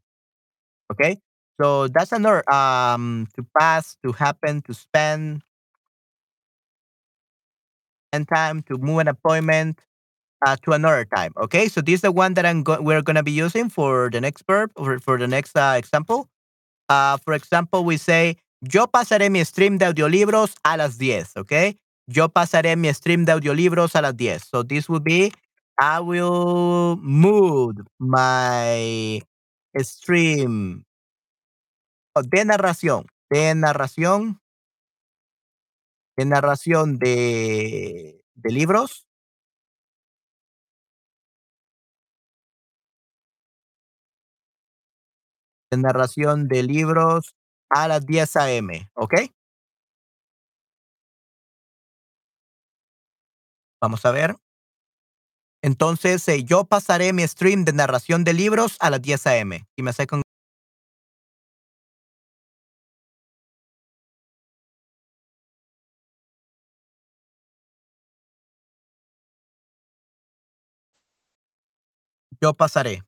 A: Okay, so that's another um to pass, to happen, to spend, and time to move an appointment uh, to another time. Okay, so this is the one that I'm go- we're gonna be using for the next verb or for the next uh, example. Uh, for example, we say yo pasaré mi stream de audiolibros a las 10. Okay, yo pasaré mi stream de audiolibros a las 10. So this would be I will move my stream de narración, de narración, de narración de, libros de narración de libros a las 10 a.m., ¿ok? Vamos a ver. Entonces, eh, yo pasaré mi stream de narración de libros a las 10 a.m. Y me con Yo pasaré.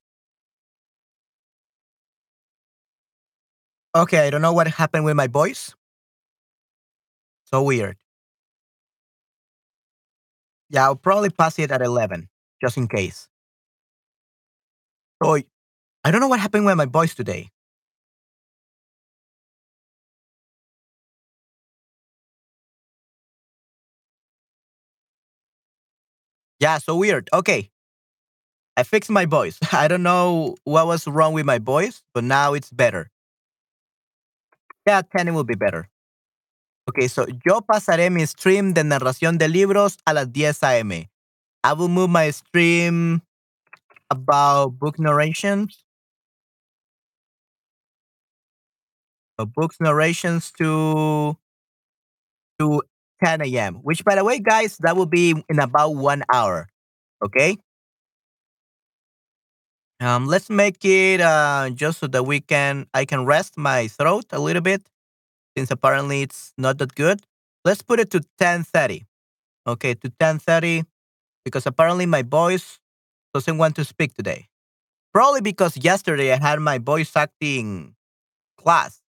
A: Okay, I don't know what happened with my voice. So weird. Yeah, I'll probably pass it at 11, just in case. So, I don't know what happened with my voice today. Yeah, so weird. Okay. I fixed my voice. I don't know what was wrong with my voice, but now it's better. Yeah, 10 will be better. Okay, so yo pasaré mi stream de narración de libros a las 10 a.m. I will move my stream about book narrations. Uh, books narrations to to 10 a.m. Which, by the way, guys, that will be in about one hour. Okay. Um, let's make it uh, just so that we can I can rest my throat a little bit since apparently it's not that good. Let's put it to 10:30. Okay, to 10:30 because apparently my voice doesn't want to speak today. Probably because yesterday I had my voice acting class.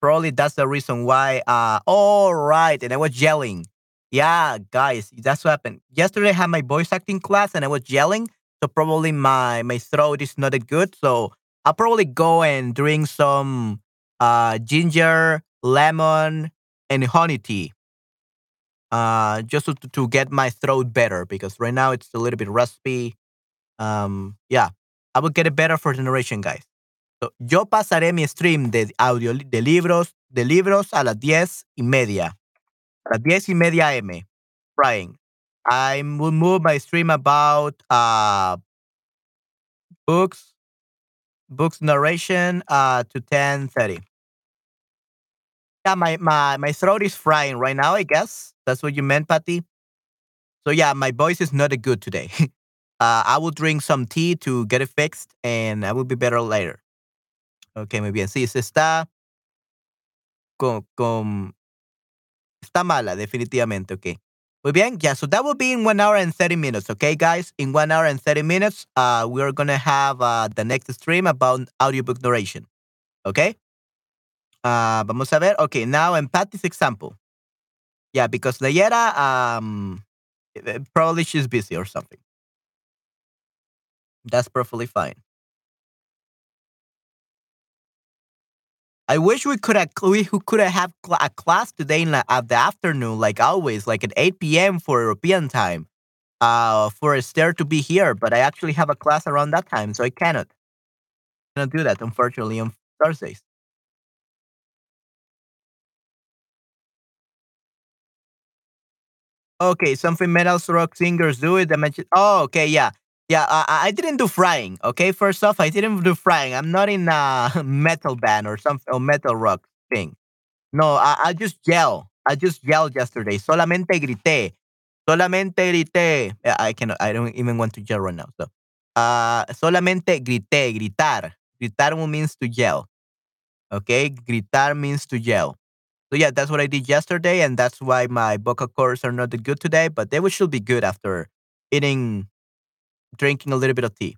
A: Probably that's the reason why. Uh, all right, and I was yelling. Yeah, guys, that's what happened. Yesterday I had my voice acting class and I was yelling, so probably my my throat is not that good. So I'll probably go and drink some uh, ginger lemon, and honey tea. Uh, just to, to get my throat better because right now it's a little bit raspy. Um, yeah, I will get it better for generation, guys. So, yo pasaré mi stream de audio de libros de libros a las diez y media. A las diez y media m. Frying. I will move my stream about uh books books narration uh to ten thirty. Yeah, my, my my throat is frying right now. I guess that's what you meant, Patty. So yeah, my voice is not a good today. uh, I will drink some tea to get it fixed, and I will be better later. Okay, muy bien. Sí, se está con, con está mala, definitivamente. Okay. Muy bien. Yeah. So that will be in one hour and thirty minutes. Okay, guys. In one hour and thirty minutes, uh, we are gonna have uh, the next stream about audiobook narration. Okay. Uh, vamos a ver. Okay. Now, in Patty's example. Yeah, because Nayera, um, eh, probably she's busy or something. That's perfectly fine. I wish we could have we could have a class today in the, at the afternoon, like always, like at 8 p.m. for European time, uh, for Esther to be here. But I actually have a class around that time, so I cannot, cannot do that, unfortunately, on Thursdays. Okay, something metal rock singers do it. I. Oh, okay, yeah, yeah. I, I didn't do frying. Okay, first off, I didn't do frying. I'm not in a metal band or some or metal rock thing. No, I, I just yell. I just yelled yesterday. Solamente grité. Solamente grité. I cannot. I don't even want to yell right now. So, uh, solamente grité. Gritar. Gritar means to yell. Okay, gritar means to yell. So yeah, that's what I did yesterday, and that's why my vocal cords are not good today. But they will still be good after eating, drinking a little bit of tea.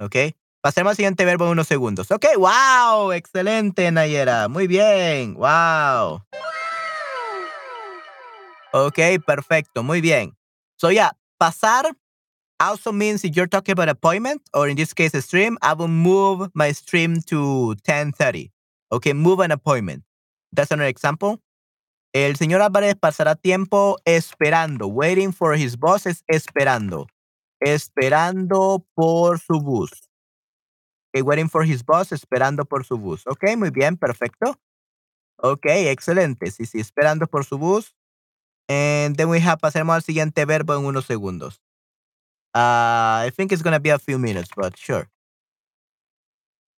A: Okay. Pasemos al siguiente verbo en unos segundos. Ok, wow, excelente, Nayera. Muy bien, wow. Ok, perfecto, muy bien. So yeah, pasar also means if you're talking about appointment, or in this case, a stream, I will move my stream to 10.30. Okay, move an appointment. That's another example. El señor Álvarez pasará tiempo esperando, waiting for his boss es esperando, esperando por su bus. Okay, waiting for his boss, esperando por su bus. Ok, muy bien, perfecto. Ok, excelente. Sí, sí, esperando por su bus. And then we have, pasemos al siguiente verbo en unos segundos. Uh, I think it's going to be a few minutes, but sure.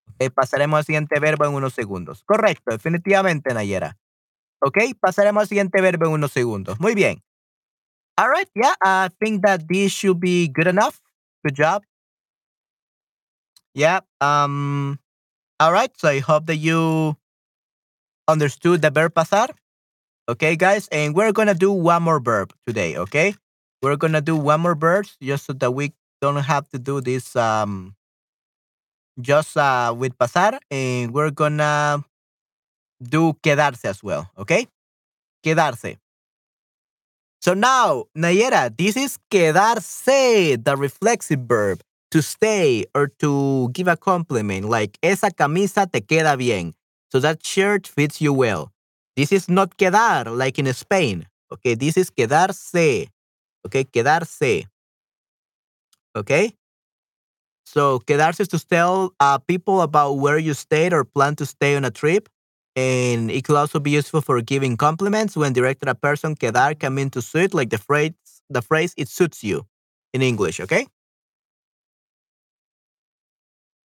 A: Ok, pasaremos al siguiente verbo en unos segundos. Correcto, definitivamente, Nayera. Ok, pasaremos al siguiente verbo en unos segundos. Muy bien. All right, yeah, I think that this should be good enough. Good job. Yeah, um, all right, so I hope that you understood the verb pasar. Okay, guys, and we're gonna do one more verb today, okay? We're gonna do one more verb just so that we don't have to do this um just uh, with pasar, and we're gonna do quedarse as well, okay? Quedarse. So now, Nayera, this is quedarse, the reflexive verb, to stay or to give a compliment, like esa camisa te queda bien. So that shirt fits you well. This is not quedar, like in Spain. Okay, this is quedarse. Okay, quedarse. Okay? So quedarse is to tell uh, people about where you stayed or plan to stay on a trip. And it could also be useful for giving compliments when directed a person quedar can mean to suit, like the phrase the phrase it suits you in English, okay?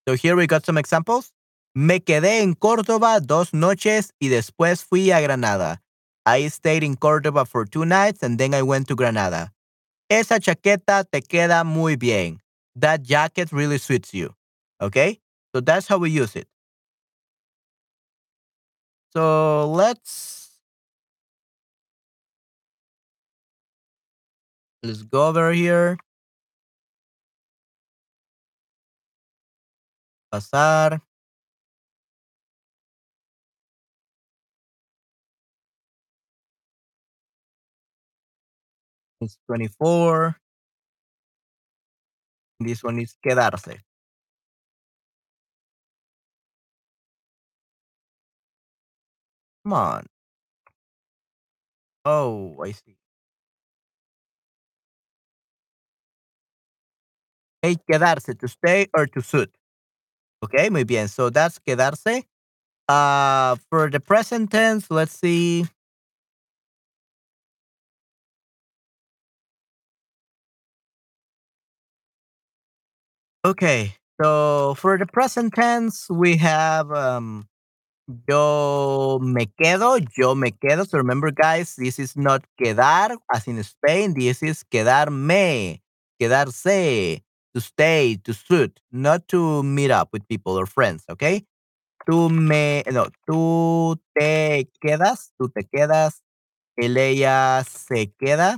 A: So here we got some examples. Me quedé en Córdoba dos noches y después fui a Granada. I stayed in Córdoba for two nights and then I went to Granada. Esa chaqueta te queda muy bien that jacket really suits you. Okay? So that's how we use it. So let's let's go over here. Pasar. It's 24. This one is quedarse. Come on. Oh, I see. Hey, quedarse, to stay or to suit. Okay, muy bien. So that's quedarse. Uh, for the present tense, let's see. Okay, so for the present tense, we have um, Yo me quedo, yo me quedo. So remember, guys, this is not quedar as in Spain. This is quedarme, quedarse, to stay, to suit, not to meet up with people or friends, okay? Tú me, no, tú te quedas, tú te quedas, él, ella se queda.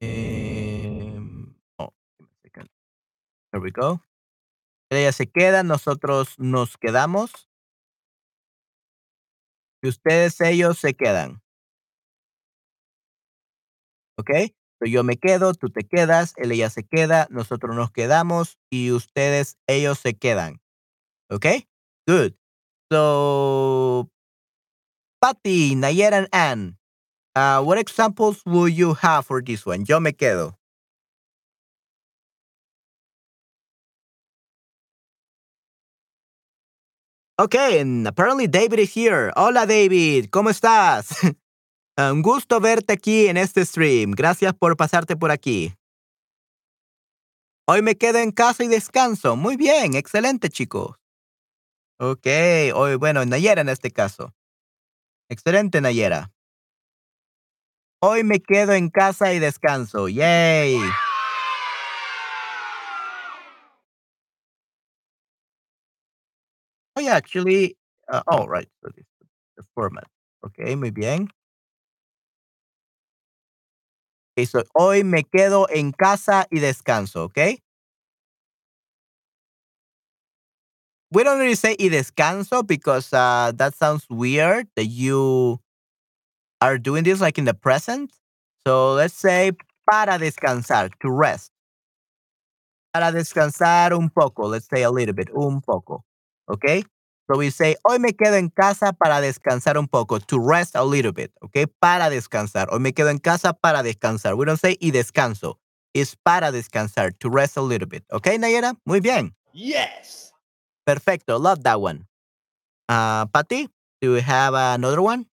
A: Em, oh. There we go. Ella se queda, nosotros nos quedamos. Y ustedes, ellos se quedan. ¿Ok? So, yo me quedo, tú te quedas, ella se queda, nosotros nos quedamos y ustedes, ellos se quedan. ¿Ok? Good. So, Patty, Nayera, and Ann, uh, what examples will you have for this one? Yo me quedo. Okay, and apparently David is here. Hola David, ¿cómo estás? Un gusto verte aquí en este stream. Gracias por pasarte por aquí. Hoy me quedo en casa y descanso. Muy bien, excelente, chicos. Ok, hoy, bueno, Nayera en este caso. Excelente, Nayera. Hoy me quedo en casa y descanso. Yay. Oh, yeah, actually, uh, oh, right. So this the format. Ok, muy bien. Okay, so hoy me quedo en casa y descanso, okay? We don't really say y descanso because uh, that sounds weird that you are doing this like in the present. So let's say para descansar, to rest. Para descansar un poco, let's say a little bit, un poco. Okay? So we say, hoy me quedo en casa para descansar un poco, to rest a little bit. Okay? Para descansar. Hoy me quedo en casa para descansar. We don't say y descanso. It's para descansar, to rest a little bit. Okay, Nayera? Muy bien.
B: Yes.
A: Perfecto. Love that one. Uh, Patty, do you have another one?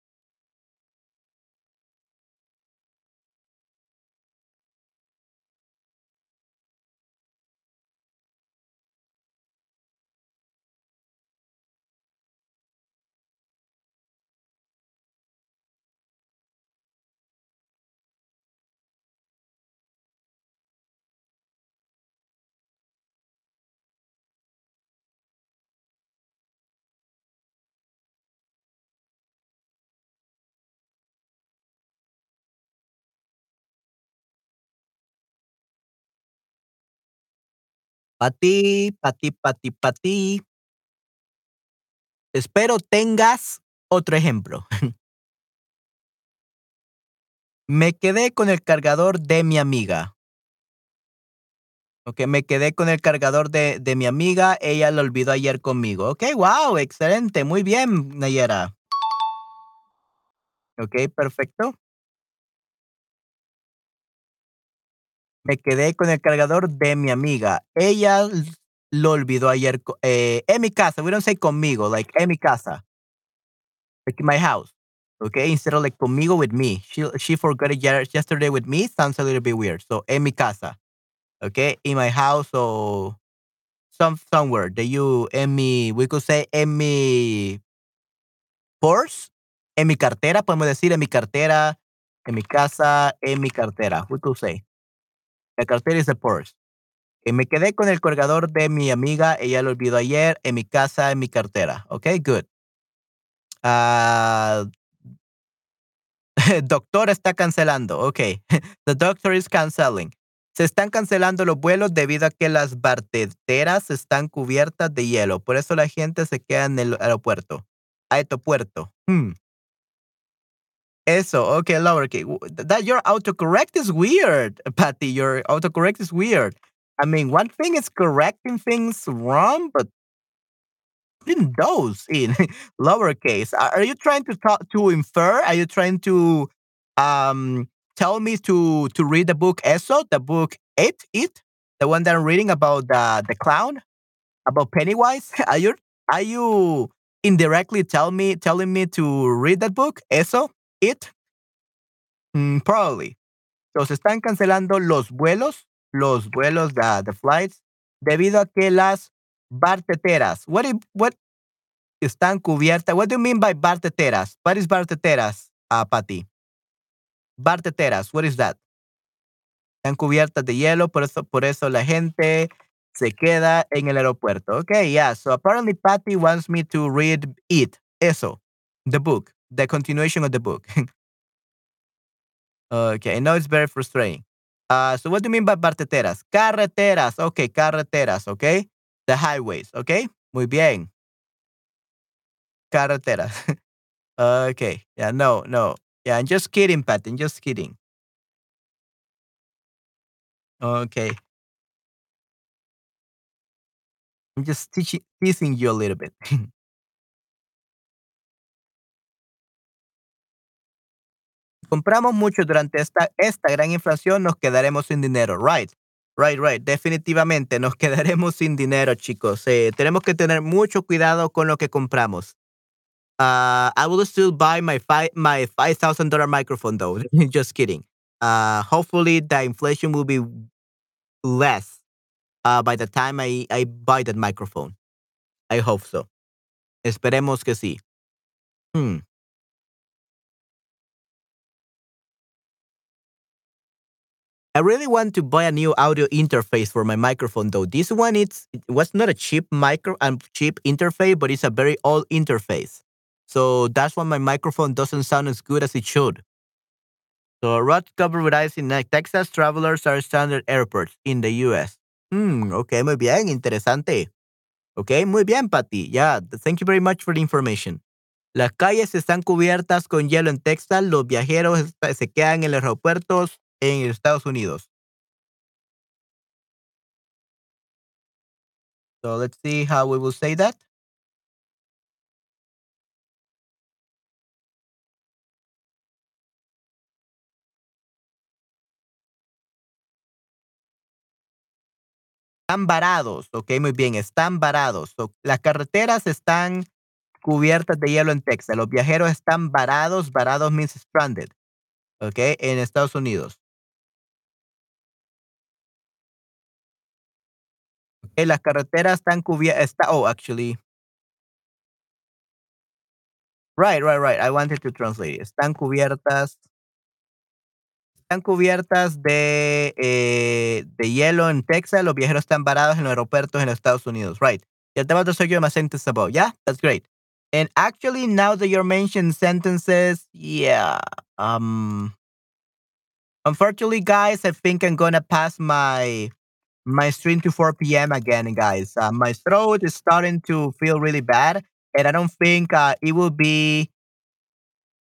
A: Pati, pati, pati, pati. Espero tengas otro ejemplo. Me quedé con el cargador de mi amiga. Ok, me quedé con el cargador de, de mi amiga. Ella lo olvidó ayer conmigo. Ok, wow, excelente. Muy bien, Nayera. Ok, perfecto. Me quedé con el cargador de mi amiga. Ella lo olvidó ayer eh, en mi casa. We don't say conmigo, like en mi casa. Like in my house. Okay, instead of like conmigo with me. She she forgot it ye- yesterday with me. Sounds a little bit weird. So en mi casa. Okay, in my house or some somewhere that you en mi we could say en mi purse, en mi cartera, podemos decir en mi cartera, en mi casa, en mi cartera. We could say. La cartera the purse. Que me quedé con el colgador de mi amiga, ella lo olvidó ayer, en mi casa, en mi cartera. Okay, good. Ah, doctor está cancelando. Okay. The doctor is canceling. Se están cancelando los vuelos debido a que las barteteras están cubiertas de hielo. Por eso la gente se queda en el aeropuerto. Aeropuerto. Hmm. Eso, okay, lowercase. That your autocorrect is weird, Patty. Your autocorrect is weird. I mean, one thing is correcting things wrong, but in those in lowercase. Are are you trying to talk to infer? Are you trying to um tell me to to read the book Eso, the book It, It, the one that I'm reading about the the clown, about Pennywise? Are you are you indirectly tell me telling me to read that book Eso, It? Mm, probably. So se están cancelando los vuelos, los vuelos, the, the flights debido a que las barteteras. What, if- what están cubiertas? What do you mean by barteteras? What is barteteras, uh, Patty? Barteteras, what is that? Están cubiertas de hielo, por eso, por eso la gente se queda en el aeropuerto. Okay, yeah. So apparently Patty wants me to read it. Eso. The book. The continuation of the book. okay, I know it's very frustrating. Uh, so what do you mean by barteteras? Carreteras. Okay, carreteras, okay? The highways, okay? Muy bien. Carreteras. okay. Yeah, no, no. Yeah, I'm just kidding, Patty. I'm just kidding. Okay. I'm just teaching, teasing you a little bit. compramos mucho durante esta, esta gran inflación, nos quedaremos sin dinero. Right, right, right. Definitivamente nos quedaremos sin dinero, chicos. Eh, tenemos que tener mucho cuidado con lo que compramos. Uh, I will still buy my five my five thousand dollar microphone though. Just kidding. Uh, hopefully the inflation will be less uh, by the time I, I buy that microphone. I hope so. Esperemos que sí. Hmm. I really want to buy a new audio interface for my microphone though. This one it's it was not a cheap micro and cheap interface, but it's a very old interface. So that's why my microphone doesn't sound as good as it should. So road ice in Texas travelers are standard airports in the US. Hmm, okay, muy bien, interesante. Okay, muy bien, Patty. Yeah, thank you very much for the information. Las calles están cubiertas con hielo en Texas. Los viajeros se quedan en los aeropuertos en Estados Unidos. So let's see how we will say that. Están varados, ok, muy bien, están varados. So, las carreteras están cubiertas de hielo en Texas. Los viajeros están varados, varados means stranded, ok, en Estados Unidos. Ok, las carreteras están cubiertas, oh, actually. Right, right, right. I wanted to translate. Están cubiertas. Están cubiertas de, eh, de hielo en Texas. Los viajeros están varados en los aeropuertos en los Estados Unidos. Right. Yeah, that was the second my sentence. Yeah, that's great. And actually, now that you're mentioning sentences, yeah. Um. Unfortunately, guys, I think I'm gonna pass my my stream to 4 p.m. again, guys. Uh, my throat is starting to feel really bad, and I don't think uh, it will be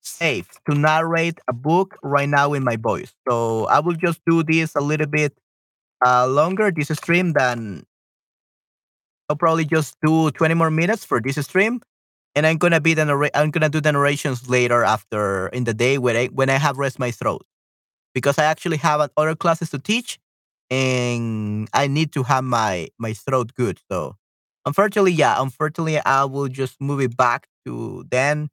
A: safe to narrate a book right now in my voice. So I will just do this a little bit uh, longer, this stream, than I'll probably just do 20 more minutes for this stream. And I'm gonna be the narra- I'm gonna do the narrations later after in the day when I when I have rest my throat. Because I actually have other classes to teach and I need to have my my throat good. So unfortunately, yeah, unfortunately I will just move it back to then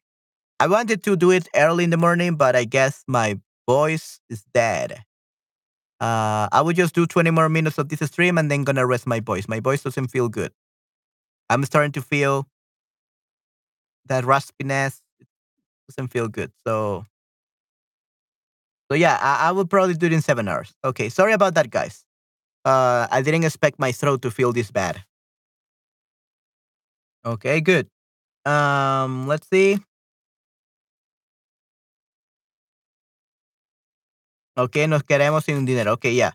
A: I wanted to do it early in the morning, but I guess my voice is dead. Uh, I will just do 20 more minutes of this stream and then gonna rest my voice. My voice doesn't feel good. I'm starting to feel that raspiness. Doesn't feel good. So, so yeah, I, I will probably do it in seven hours. Okay, sorry about that, guys. Uh, I didn't expect my throat to feel this bad. Okay, good. Um, let's see. Okay, nos queremos sin dinero. Okay, yeah.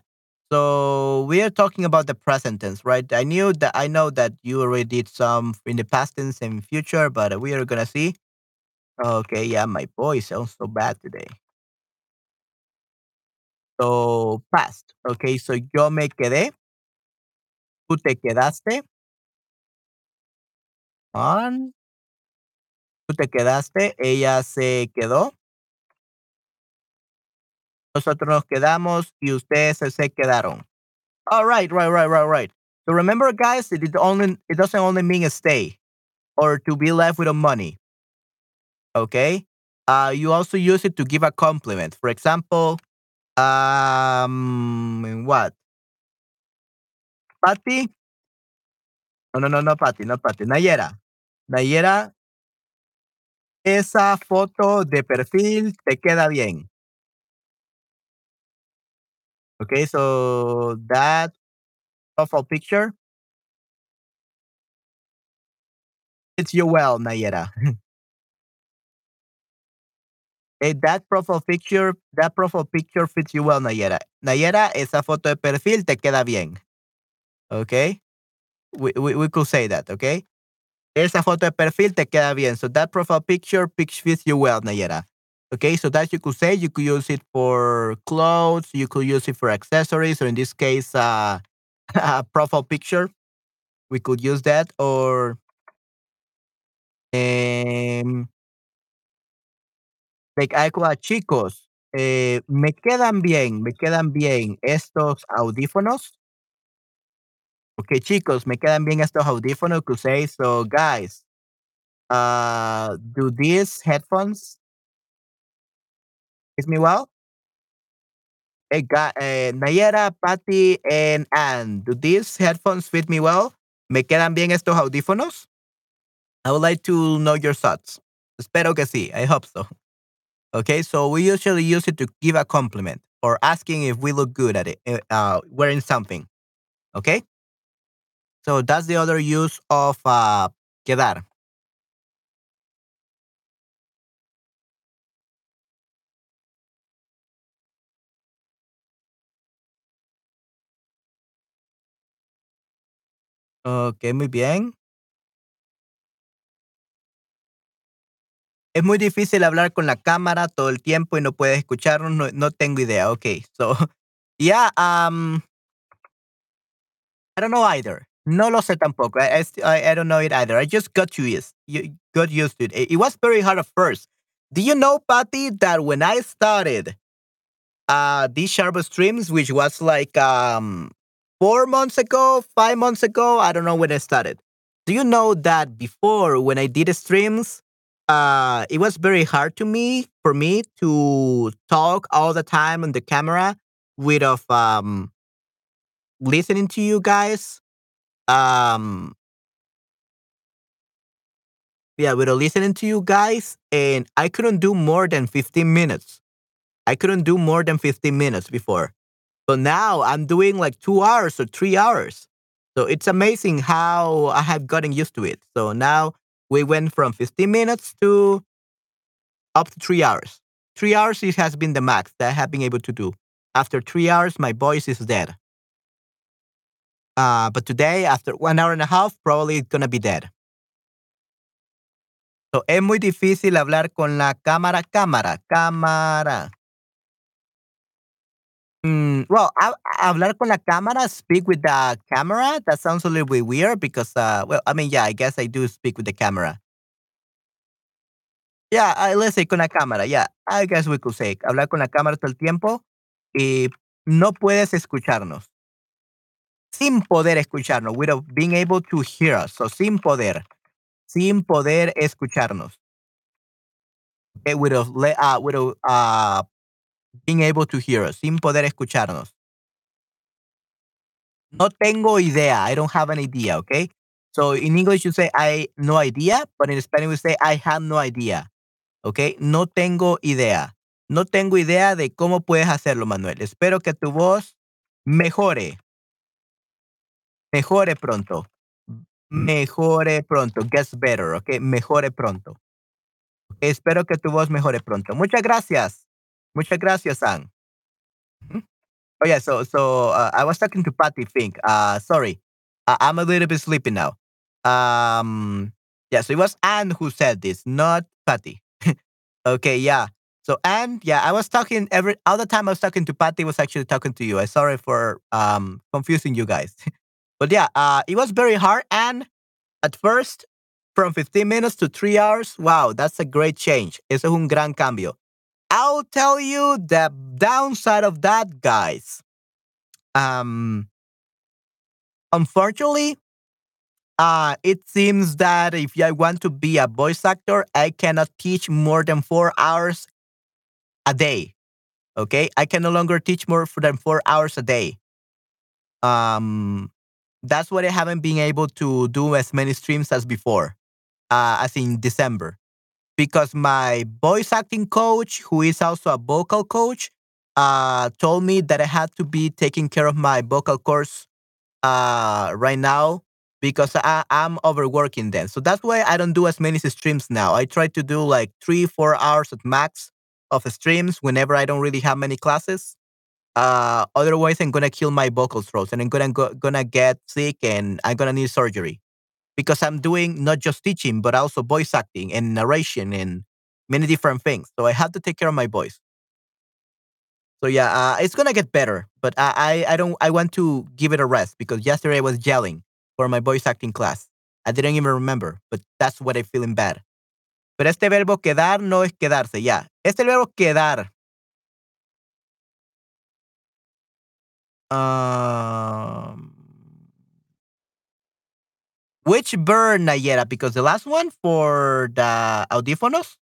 A: So we are talking about the present tense, right? I knew that I know that you already did some in the past tense and future, but we are gonna see. Okay, yeah, my voice sounds so bad today. So past. Okay, so yo me quedé. Tú te quedaste. On. Tú te quedaste. Ella se quedó. Nosotros nos quedamos y ustedes se quedaron. All right, right, right, right, right. So remember, guys, it, only it doesn't only mean a stay or to be left with money. Okay. Uh, you also use it to give a compliment. For example, um, what? Patty, No, no, no, no, Patty, no, Patty. Nayera. Nayera, esa foto de perfil te queda bien. Okay, so that profile picture fits you well, Nayera. okay, that profile picture, that profile picture fits you well, Nayera. Nayera, esa foto de perfil te queda bien. Okay, we, we, we could say that, okay? Esa foto de perfil te queda bien. So that profile picture fits you well, Nayera. Okay, so that you could say you could use it for clothes, you could use it for accessories, or in this case, uh, a profile picture. We could use that, or um, chicos, eh, me quedan bien, me quedan bien estos audífonos. Okay, chicos, me quedan bien estos audífonos. Could say so, guys. Uh, do these headphones fit me well? Hey, ga- eh, Nayera, Patty, and Anne, do these headphones fit me well? ¿Me quedan bien estos audífonos? I would like to know your thoughts. Espero que sí. I hope so. Okay, so we usually use it to give a compliment or asking if we look good at it, eh, uh, wearing something. Okay, so that's the other use of uh, quedar. Okay, muy bien. Es muy difícil hablar con la cámara todo el tiempo y no puedes escucharnos. No, no tengo idea. Okay, so yeah, um, I don't know either. No lo sé tampoco. I, I, I don't know it either. I just got used. You got used to it. It, it was very hard at first. Do you know, Patty, that when I started uh these Sharp streams, which was like um four months ago, five months ago, I don't know when I started. Do you know that before when I did streams, uh it was very hard to me for me to talk all the time on the camera with um listening to you guys um yeah with listening to you guys and i couldn't do more than 15 minutes. I couldn't do more than 15 minutes before. But now i'm doing like two hours or three hours. So it's amazing how i have gotten used to it. So now we went from 15 minutes to up to three hours. Three hours it has been the max that i have been able to do. After three hours my voice is dead. Uh, but today after one hour and a half probably it's gonna be dead. So, es muy difícil hablar con la cámara, cámara, cámara. Mm, well, ha- hablar con la cámara, speak with the camera. That sounds a little bit weird because, uh, well, I mean, yeah, I guess I do speak with the camera. Yeah, I, let's say con la cámara. Yeah, I guess we could say hablar con la cámara todo el tiempo y no puedes escucharnos. Sin poder escucharnos, without being able to hear us. So, sin poder, sin poder escucharnos. Okay, without, le- uh, without uh, being able to hear us, sin poder escucharnos. No tengo idea. I don't have an idea, okay? So in English you say I no idea, but in Spanish we say I have no idea. Okay? No tengo idea. No tengo idea de cómo puedes hacerlo, Manuel. Espero que tu voz mejore. Mejore pronto. Mejore pronto. Gets better, okay? Mejore pronto. Espero que tu voz mejore pronto. Muchas gracias. Muchas gracias. Mhm. Oh yeah, so so uh, I was talking to Patty Fink. Uh, sorry, uh, I'm a little bit sleepy now. Um, yeah, so it was Anne who said this, not Patty. okay, yeah. So Anne, yeah, I was talking every all the time I was talking to Patty was actually talking to you. I sorry for um confusing you guys, but yeah, uh, it was very hard. And at first, from 15 minutes to three hours, wow, that's a great change. Eso es un gran cambio. I'll tell you the downside of that, guys. Um, unfortunately, uh, it seems that if I want to be a voice actor, I cannot teach more than four hours a day. Okay, I can no longer teach more than four hours a day. Um, That's why I haven't been able to do as many streams as before, uh, as in December, because my voice acting coach, who is also a vocal coach, uh, told me that I had to be taking care of my vocal course uh, right now because I, I'm overworking them. So that's why I don't do as many streams now. I try to do like three, four hours at max of streams whenever I don't really have many classes. Uh, otherwise, I'm gonna kill my vocal throats and I'm gonna go, gonna get sick and I'm gonna need surgery because I'm doing not just teaching but also voice acting and narration and many different things. So I have to take care of my voice. So yeah, uh, it's gonna get better, but I, I I don't I want to give it a rest because yesterday I was yelling for my voice acting class. I didn't even remember, but that's what I'm feeling bad. Pero este verbo quedar no es quedarse, ya. Es el verbo quedar. Um, which verb, Nayera? Because the last one for the audífonos.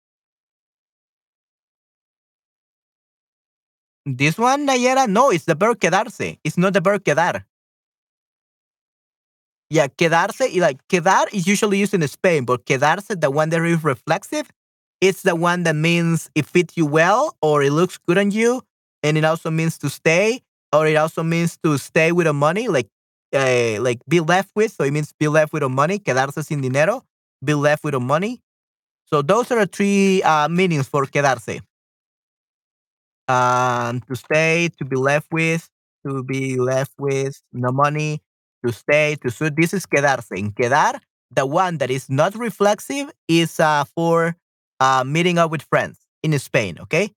A: This one, Nayera? No, it's the verb quedarse. It's not the verb quedar. Yeah, quedarse, like quedar is usually used in Spain, but quedarse, the one that is reflexive, it's the one that means it fits you well or it looks good on you. And it also means to stay, or it also means to stay with the money, like uh, like be left with. So it means be left with the money, quedarse sin dinero, be left with the money. So those are the three uh, meanings for quedarse. Um, to stay, to be left with, to be left with no money, to stay, to suit. This is quedarse. In quedar, the one that is not reflexive is uh, for uh, meeting up with friends in Spain, okay?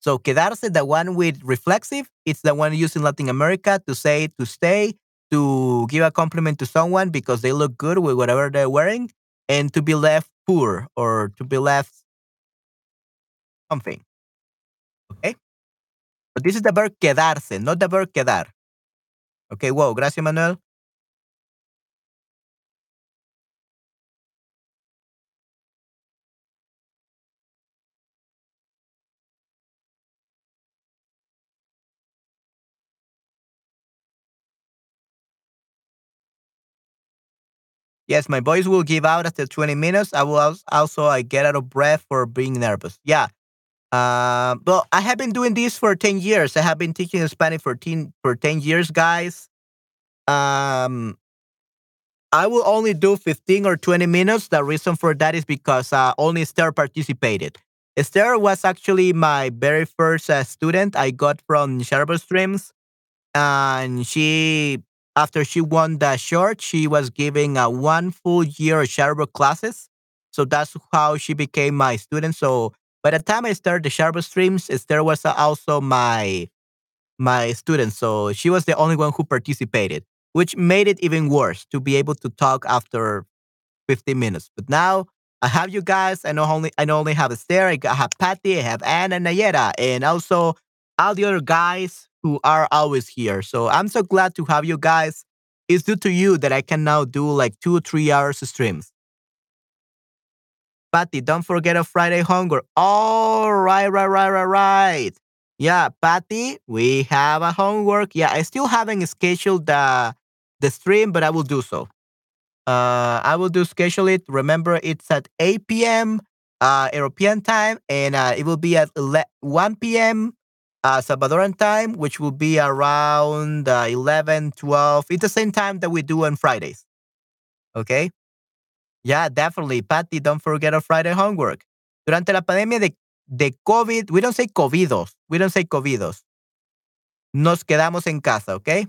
A: So quedarse, the one with reflexive, it's the one used in Latin America to say to stay, to give a compliment to someone because they look good with whatever they're wearing, and to be left poor or to be left something. Okay? But this is the verb quedarse, not the verb quedar. Okay, wow, gracias, Manuel. Yes, my voice will give out after 20 minutes. I will also I get out of breath for being nervous. Yeah. Uh, well, I have been doing this for 10 years. I have been teaching Spanish for 10, for 10 years, guys. Um, I will only do 15 or 20 minutes. The reason for that is because uh, only Esther participated. Esther was actually my very first uh, student I got from Shareable Streams. And she, after she won the short, she was giving a one full year of classes. So that's how she became my student. So by the time I started the Shareable Streams, Esther was uh, also my my student. So she was the only one who participated, which made it even worse to be able to talk after 15 minutes. But now I have you guys. I know only I not only have Esther, I have Patty, I have Anne and Nayera, and also all the other guys who are always here. So I'm so glad to have you guys. It's due to you that I can now do like two three hours streams. Patty, don't forget a Friday homework. All right, right, right, right, right. Yeah, Patty, we have a homework. Yeah, I still haven't scheduled the the stream, but I will do so. Uh, I will do schedule it. Remember, it's at 8 p.m. Uh, European time, and uh, it will be at ele- 1 p.m. Uh, Salvadoran time, which will be around uh, 11, 12. It's the same time that we do on Fridays. Okay? Yeah, definitely. Patty, don't forget our Friday homework. Durante la pandemia de, de COVID, we don't say COVIDos. We don't say COVIDos. Nos quedamos en casa, okay?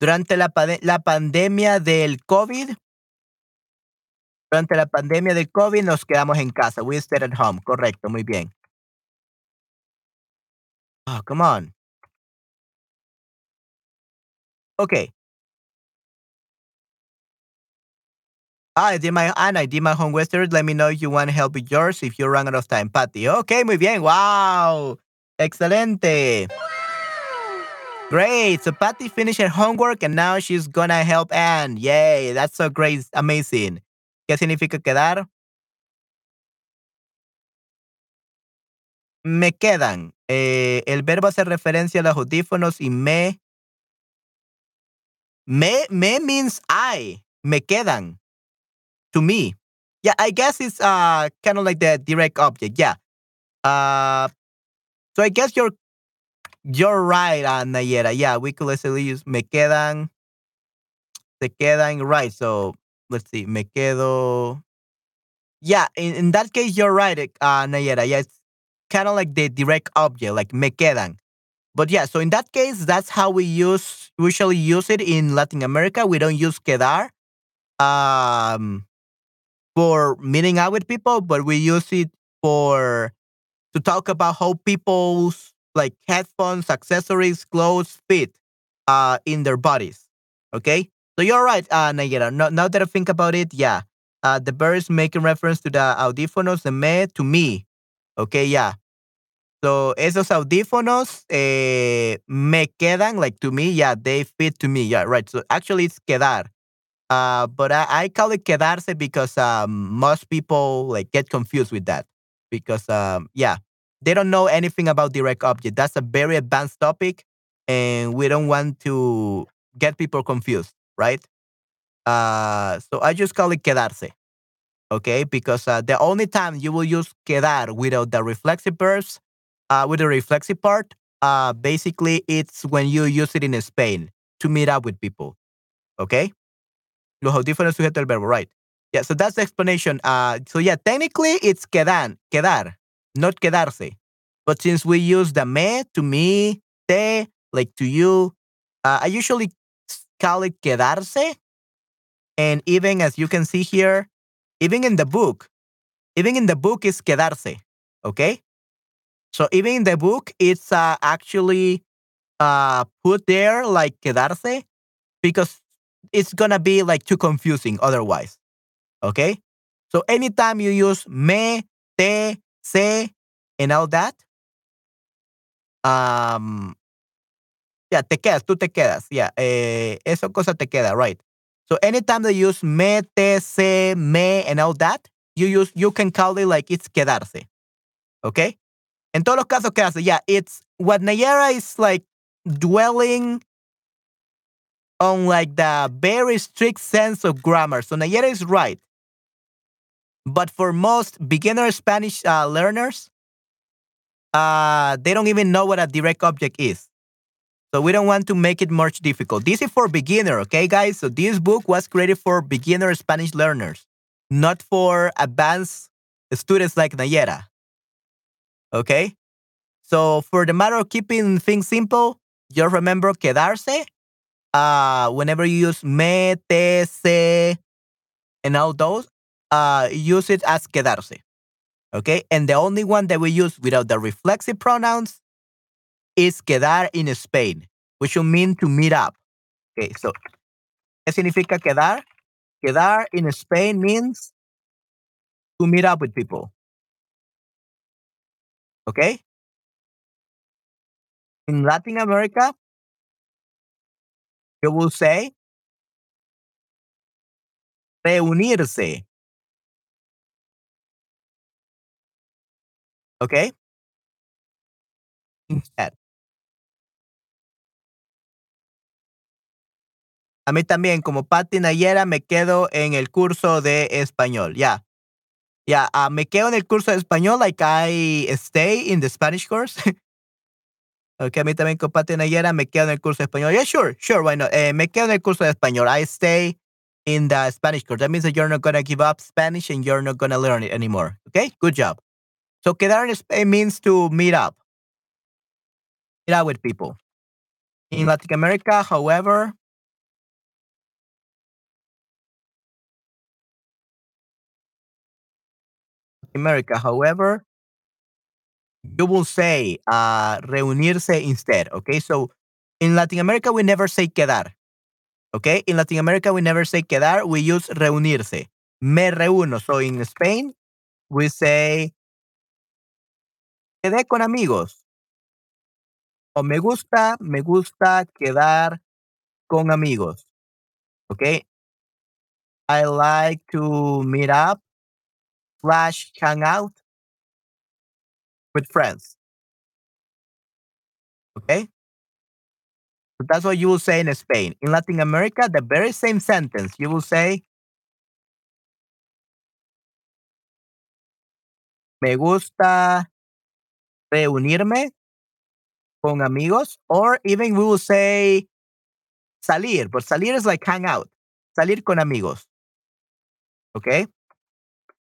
A: Durante la, la pandemia del COVID, durante la pandemia del COVID nos quedamos en casa. We stayed at home. Correcto, muy bien. Oh, come on. Okay. Ah, I did my Ana, I did my homework. yesterday. Let me know if you want help with yours if you run out of time. Patty. Okay, muy bien. Wow. Excelente. Great. So Patty finished her homework and now she's gonna help Anne. Yay. That's so great. Amazing. ¿Qué significa quedar? Me quedan. Eh, el verbo hace referencia a los audífonos y me. Me, me means I. Me quedan. To me. Yeah, I guess it's uh kind of like the direct object. Yeah. Uh so I guess you're you're right, uh, Nayera. Yeah, we could easily use me quedan. Se quedan right. So let's see. Me quedo. Yeah, in, in that case, you're right, uh, Nayera. Yeah, it's kind of like the direct object, like me quedan. But yeah, so in that case, that's how we use we usually use it in Latin America. We don't use quedar um, for meeting out with people, but we use it for to talk about how people's like headphones, accessories, clothes fit uh, in their bodies. Okay, so you're right, uh, Nayera. No, now that I think about it, yeah, uh, the birds making reference to the audífonos de me to me. Okay, yeah. So esos audífonos eh, me quedan like to me, yeah, they fit to me, yeah, right. So actually it's quedar. Uh, but I, I call it quedarse because um, most people like get confused with that because um, yeah, they don't know anything about direct object. That's a very advanced topic, and we don't want to get people confused, right? Uh, so I just call it quedarse okay? Because uh, the only time you will use quedar without the reflexive verbs, uh, with the reflexive part, uh, basically it's when you use it in Spain to meet up with people, okay? Los audífonos sujeto del verbo, right? Yeah, so that's the explanation. Uh, so yeah, technically it's quedan, quedar, not quedarse. But since we use the me to me, te, like to you, uh, I usually call it quedarse. And even as you can see here, even in the book, even in the book is quedarse. Okay. So even in the book, it's uh, actually uh, put there like quedarse because it's gonna be like too confusing otherwise. Okay. So anytime you use me, te, se, and all that, um, yeah, te quedas, tú te quedas. Yeah, eh, eso cosa te queda, right? So anytime they use me, te, se, me, and all that, you use you can call it like it's quedarse. Okay? En todos los casos, quedarse. Yeah, it's what Nayara is like dwelling on like the very strict sense of grammar. So Nayara is right. But for most beginner Spanish uh, learners, uh, they don't even know what a direct object is. So we don't want to make it much difficult. This is for beginner, okay, guys? So this book was created for beginner Spanish learners, not for advanced students like Nayera. Okay? So for the matter of keeping things simple, just remember quedarse. Uh, whenever you use me, se, and all those, uh, use it as quedarse. Okay? And the only one that we use without the reflexive pronouns is quedar in Spain, which will mean to meet up. Okay, so, ¿qué significa quedar? Quedar in Spain means to meet up with people. Okay? In Latin America, you will say reunirse. Okay? Instead. A mí también, como Patti Nayera, me quedo en el curso de español. Ya. Ya, ah, me quedo en el curso de español, like I stay in the Spanish course. ok, a mí también, como Patti Nayera, me quedo en el curso de español. Yeah, sure, sure, why not? Eh, me quedo en el curso de español. I stay in the Spanish course. That means that you're not going to give up Spanish and you're not going to learn it anymore. Okay, good job. So, quedar en Spain means to meet up. Meet up with people. In Latin America, however, America. However, you will say uh, reunirse instead. Okay, so in Latin America, we never say quedar. Okay, in Latin America, we never say quedar, we use reunirse. Me reúno. So in Spain, we say quedé con amigos. O me gusta, me gusta quedar con amigos. Okay. I like to meet up slash hang out with friends. Okay. That's what you will say in Spain. In Latin America, the very same sentence, you will say me gusta reunirme con amigos, or even we will say salir, but salir is like hang out. Salir con amigos. Okay?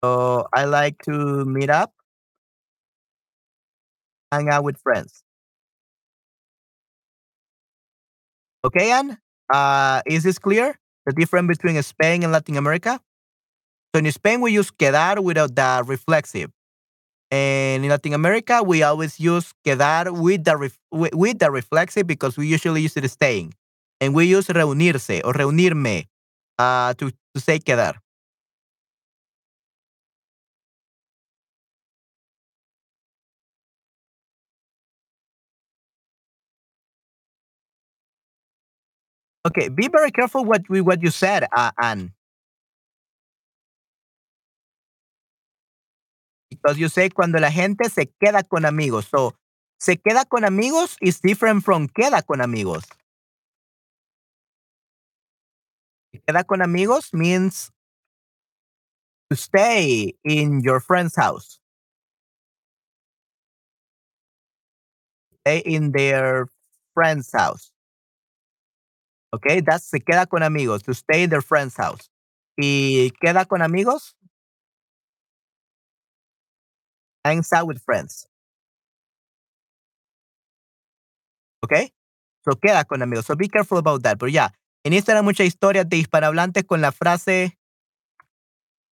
A: So I like to meet up, hang out with friends. Okay, Anne? Uh, is this clear? The difference between Spain and Latin America? So in Spain, we use quedar without the reflexive. And in Latin America, we always use quedar with the, ref- with the reflexive because we usually use it staying. And we use reunirse or reunirme uh, to, to say quedar. Okay, be very careful what with what you said, uh, Anne. Because you say cuando la gente se queda con amigos. So, se queda con amigos is different from queda con amigos. Queda con amigos means to stay in your friend's house. Stay in their friend's house. Okay, that's se queda con amigos, to stay in their friend's house. Y queda con amigos, hangs out with friends. Okay, so queda con amigos. So be careful about that. But yeah, en Instagram mucha historia de hispanohablantes con la frase,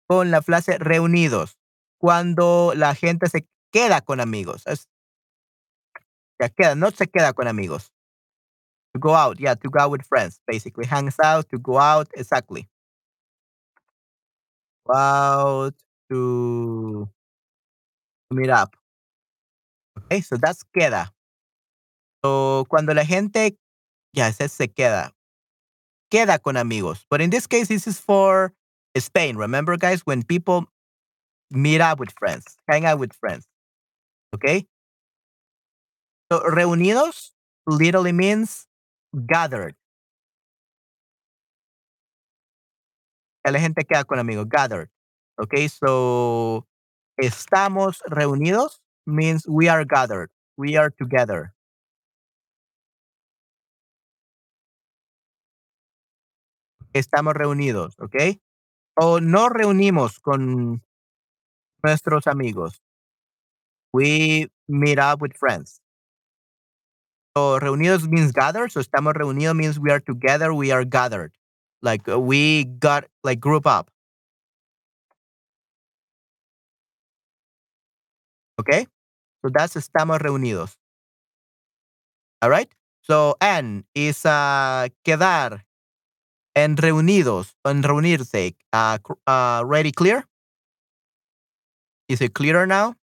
A: con la frase reunidos. Cuando la gente se queda con amigos. Es, ya queda, no se queda con amigos. To go out, yeah, to go out with friends, basically. Hangs out, to go out, exactly. Out to, meet up. Okay, so that's queda. So cuando la gente, yeah, it says se queda. Queda con amigos. But in this case, this is for Spain. Remember, guys, when people meet up with friends, hang out with friends. Okay? So reunidos literally means gathered. La gente queda con amigos, gathered. Okay, so estamos reunidos means we are gathered. We are together. Estamos reunidos, okay? O nos reunimos con nuestros amigos. We meet up with friends. So reunidos means gathered. So estamos reunidos means we are together. We are gathered. Like uh, we got like group up. Okay. So that's estamos reunidos. All right. So and is uh, quedar en reunidos en reunirse. Uh, uh, ready clear? Is it clearer now?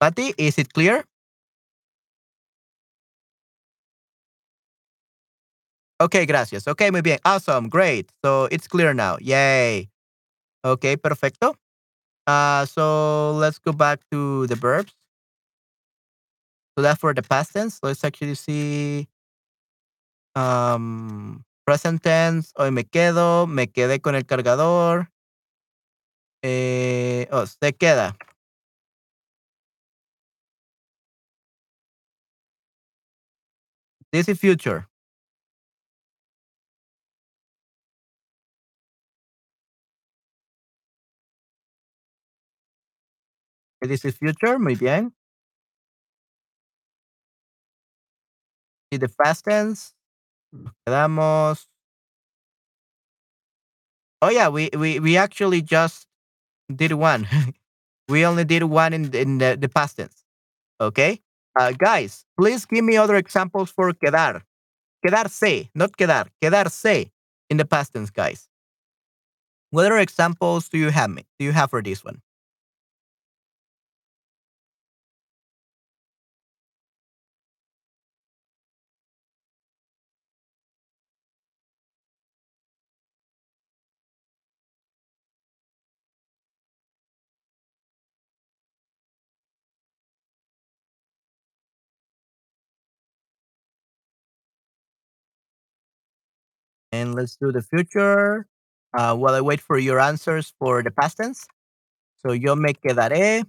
A: Patty, is it clear? Okay, gracias. Okay, muy bien. Awesome. Great. So it's clear now. Yay. Okay, perfecto. Uh, so let's go back to the verbs. So that's for the past tense. Let's actually see um, present tense. Hoy me quedo, me quedé con el cargador. Eh, oh, se queda. This is future. This is future. Muy bien. Y the past tense. Quedamos. Oh yeah, we we we actually just did one. we only did one in in the, the past tense. Okay, uh, guys, please give me other examples for quedar. Quedarse, not quedar. Quedarse in the past tense, guys. What other examples do you have? Me? Do you have for this one? Let's do the future. Uh, while I wait for your answers for the past tense. So yo me quedaré.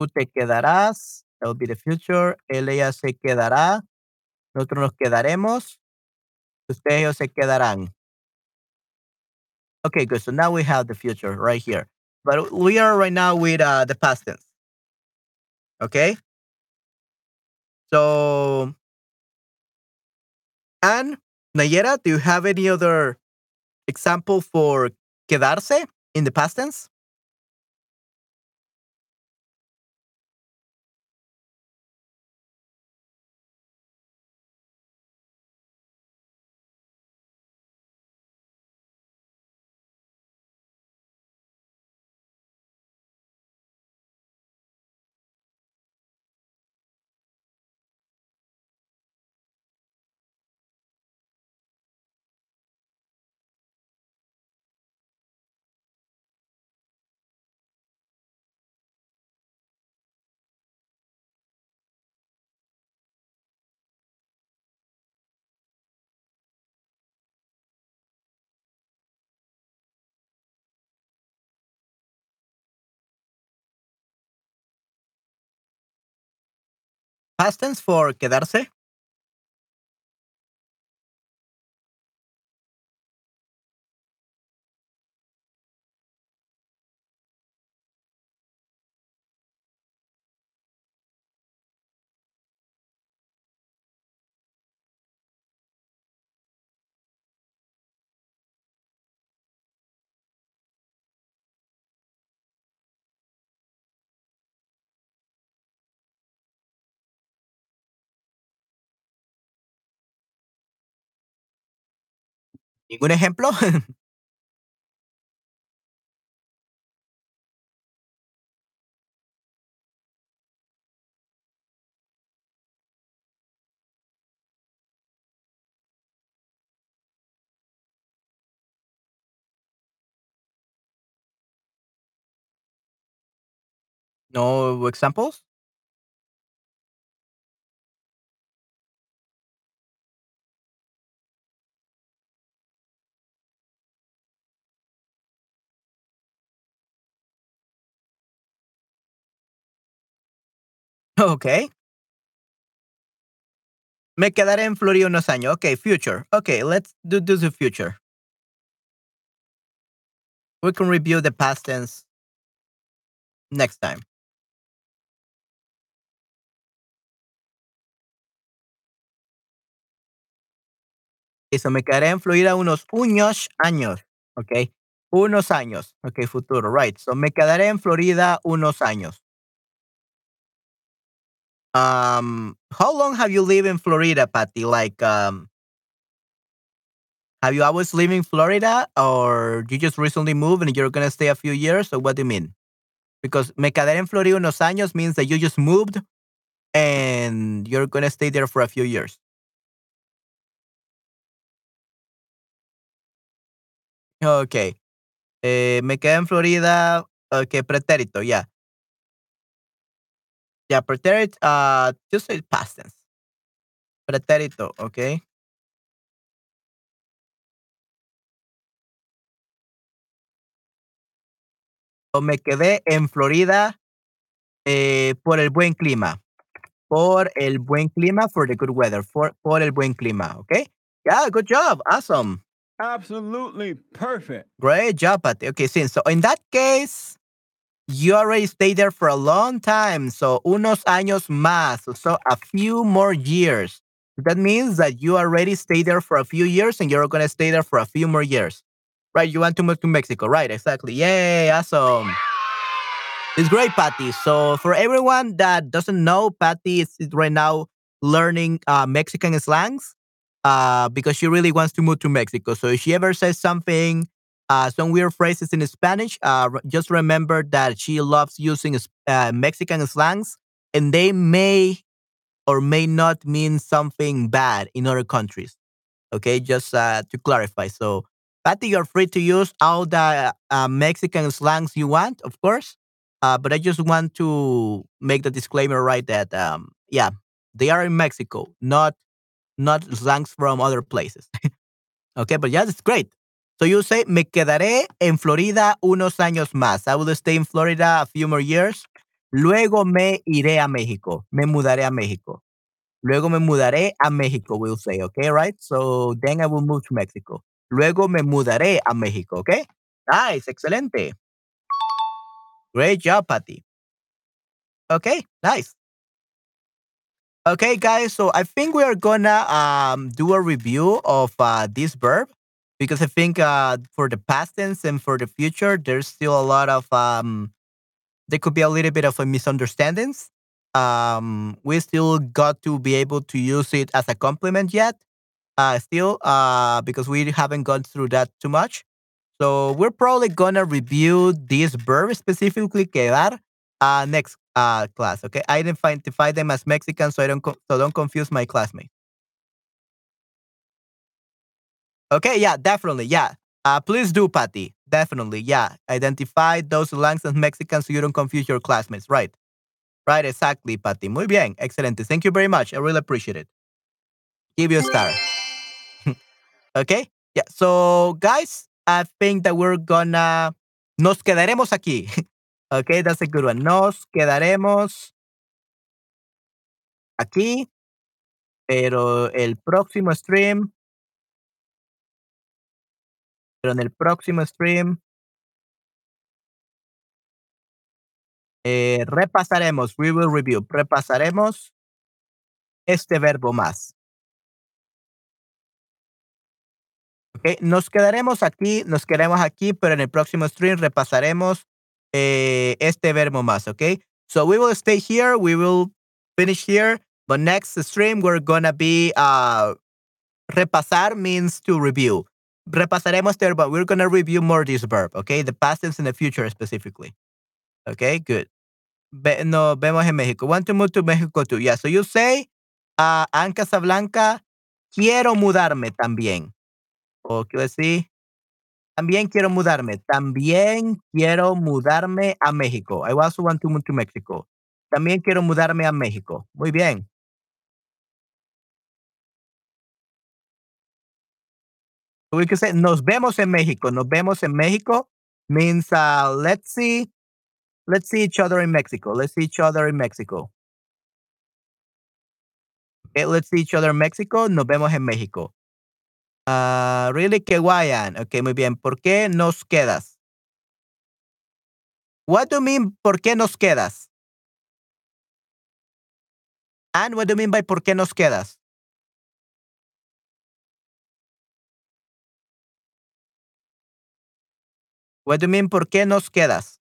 A: Tú te quedarás. That will be the future. Él, ella se quedará. Nosotros nos quedaremos. Ustedes ellos se quedarán. Okay, good. So now we have the future right here. But we are right now with uh, the past tense. Okay? So, and Nayera, do you have any other example for quedarse in the past tense? Past tense for quedarse? ¿Ningún ejemplo? no examples? Okay. Me quedaré en Florida unos años. Okay, future. Okay, let's do, do the future. We can review the past tense next time. Eso, me quedaré en Florida unos unos años. Okay. Unos años. Okay, futuro. Right. So me quedaré en Florida unos años. Um, how long have you lived in Florida, Patty? Like, um, have you always lived in Florida, or you just recently moved and you're gonna stay a few years? Or what do you mean? Because me quedaré en Florida unos años means that you just moved and you're gonna stay there for a few years. Okay. Eh, me quedé en Florida. Okay, pretérito, yeah. Yeah, pretérito, uh, just say past tense. Pretérito, okay. O me quedé en Florida eh, por el buen clima. Por el buen clima, for the good weather. For, por el buen clima, okay? Yeah, good job. Awesome.
B: Absolutely perfect.
A: Great job, Patty. Okay, since so in that case, you already stayed there for a long time. So, unos años más. So, a few more years. That means that you already stayed there for a few years and you're going to stay there for a few more years. Right? You want to move to Mexico. Right? Exactly. Yay. Awesome. It's great, Patty. So, for everyone that doesn't know, Patty is right now learning uh, Mexican slangs uh, because she really wants to move to Mexico. So, if she ever says something uh, some weird phrases in Spanish. Uh, just remember that she loves using uh, Mexican slangs, and they may or may not mean something bad in other countries. Okay, just uh, to clarify. So, Patty, you're free to use all the uh, Mexican slangs you want, of course. Uh, but I just want to make the disclaimer right that um, yeah, they are in Mexico, not not slangs from other places. okay, but yeah, it's great. So you say, me quedaré en Florida unos años más. I will stay in Florida a few more years. Luego me iré a México. Me mudaré a México. Luego me mudaré a México, we'll say, okay, right? So then I will move to Mexico. Luego me mudaré a México, okay? Nice, excelente. Great job, Patty. Okay, nice. Okay, guys, so I think we are gonna um, do a review of uh, this verb because I think uh, for the past tense and for the future, there's still a lot of um, there could be a little bit of a misunderstandings. Um, we still got to be able to use it as a complement yet, uh, still, uh, because we haven't gone through that too much. So we're probably gonna review this verb specifically quedar uh, next uh, class. Okay, I identify them as Mexican, so I don't so don't confuse my classmates. Okay, yeah, definitely. Yeah. Uh, please do, Patty. Definitely. Yeah. Identify those slangs as Mexicans so you don't confuse your classmates. Right. Right, exactly, Patty. Muy bien. Excelente. Thank you very much. I really appreciate it. Give you a star. okay. Yeah. So, guys, I think that we're gonna. Nos quedaremos aquí. okay, that's a good one. Nos quedaremos aquí. Pero el próximo stream pero en el próximo stream eh, repasaremos, we will review, repasaremos este verbo más. Okay, nos quedaremos aquí, nos quedaremos aquí, pero en el próximo stream repasaremos eh, este verbo más, okay? So we will stay here, we will finish here, but next stream we're gonna be uh, repasar means to review. Repasaremos there, but we're going to review more this verb, okay? The past tense and the future specifically. Okay, good. No, vemos en México. Want to move to Mexico too. Yeah, so you say, uh, Casablanca, quiero mudarme también. O quiero decir, también quiero mudarme. También quiero mudarme a México. I also want to move to Mexico. También quiero mudarme a México. Muy bien. We could say nos vemos en México. Nos vemos en México means uh, let's see let's see each other in Mexico. Let's see each other in Mexico. Okay, let's see each other in Mexico. Nos vemos en México. Uh, really que guayan. Okay, muy bien. ¿Por qué nos quedas? What do you mean por qué nos quedas? And what do you mean by por qué nos quedas? What do you mean, ¿por qué nos quedas?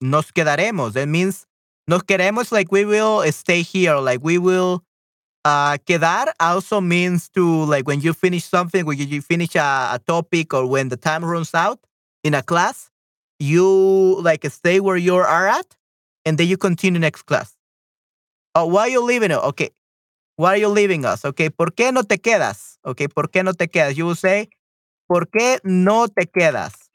A: Nos quedaremos. That means nos queremos like we will stay here, like we will uh, quedar also means to like when you finish something, when you finish a, a topic or when the time runs out in a class, you like stay where you are at and then you continue next class. Oh, why are you leaving? Okay. Why are you leaving us? Okay. ¿Por qué no te quedas? Okay, ¿por qué no te quedas? You will say, ¿por qué no te quedas?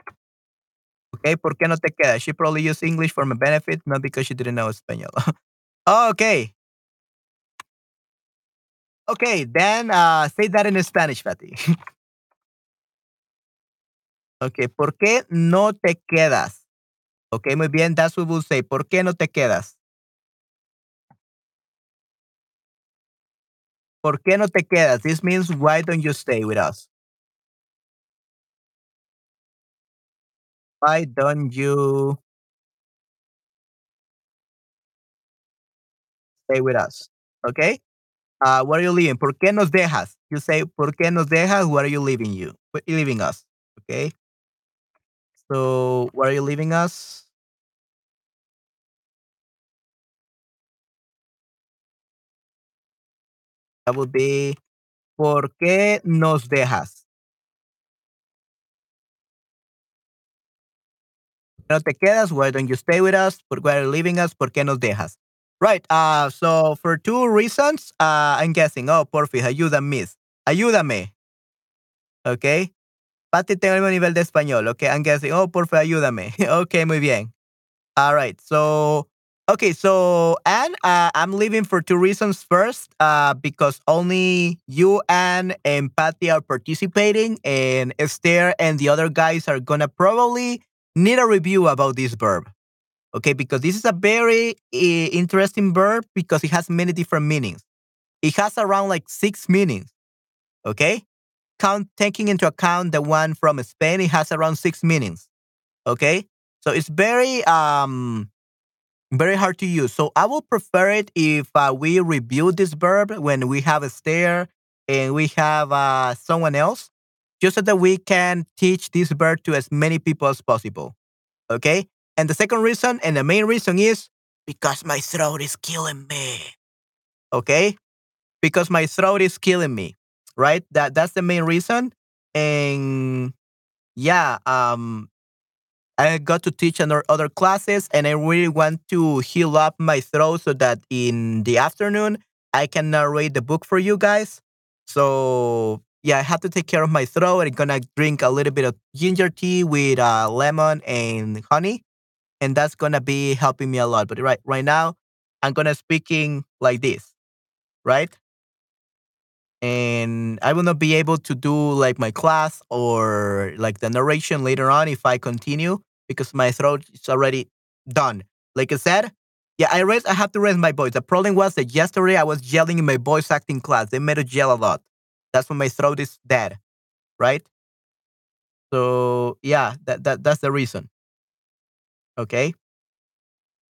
A: Okay, ¿por qué no te quedas? She probably used English for my benefit, not because she didn't know Spanish. okay. Okay, then uh, say that in Spanish, Patty. okay, ¿por qué no te quedas? Okay, muy bien, that's what we'll say. ¿Por qué no te quedas? ¿Por qué no te quedas? This means why don't you stay with us? Why don't you stay with us? Okay? Uh, where are you leaving? ¿Por qué nos dejas? You say, ¿por qué nos dejas? Where are you leaving you? Where you leaving us? Okay? So, where are you leaving us? That would be, ¿por qué nos dejas? no te quedas? Why don't you stay with us? ¿Por qué are you leaving us? ¿Por qué nos dejas? Right. Uh, so for two reasons, uh, I'm guessing. Oh, porfi, ayúdame, miss. Ayúdame. Okay. Pati, tengo el mismo nivel de español. Okay. I'm guessing. Oh, porfa, ayúdame. okay, muy bien. All right. So, okay. So, Anne, uh, I'm leaving for two reasons. First, uh, because only you, Anne, and Patty are participating, and Esther and the other guys are gonna probably need a review about this verb. Okay, because this is a very uh, interesting verb because it has many different meanings. It has around like six meanings. Okay, count taking into account the one from Spain, it has around six meanings. Okay, so it's very um very hard to use. So I will prefer it if uh, we review this verb when we have Esther and we have uh, someone else just so that we can teach this verb to as many people as possible. Okay? And the second reason, and the main reason is because my throat is killing me. Okay? Because my throat is killing me. Right? That that's the main reason. And yeah, um I got to teach another other classes and I really want to heal up my throat so that in the afternoon I can narrate the book for you guys. So yeah, I have to take care of my throat. I'm gonna drink a little bit of ginger tea with uh, lemon and honey, and that's gonna be helping me a lot. But right right now, I'm gonna speaking like this, right? And I will not be able to do like my class or like the narration later on if I continue because my throat is already done. Like I said, yeah, I raised. I have to raise my voice. The problem was that yesterday I was yelling in my voice acting class. They made us yell a lot. That's when my throat is dead, right? So yeah, that, that that's the reason. Okay.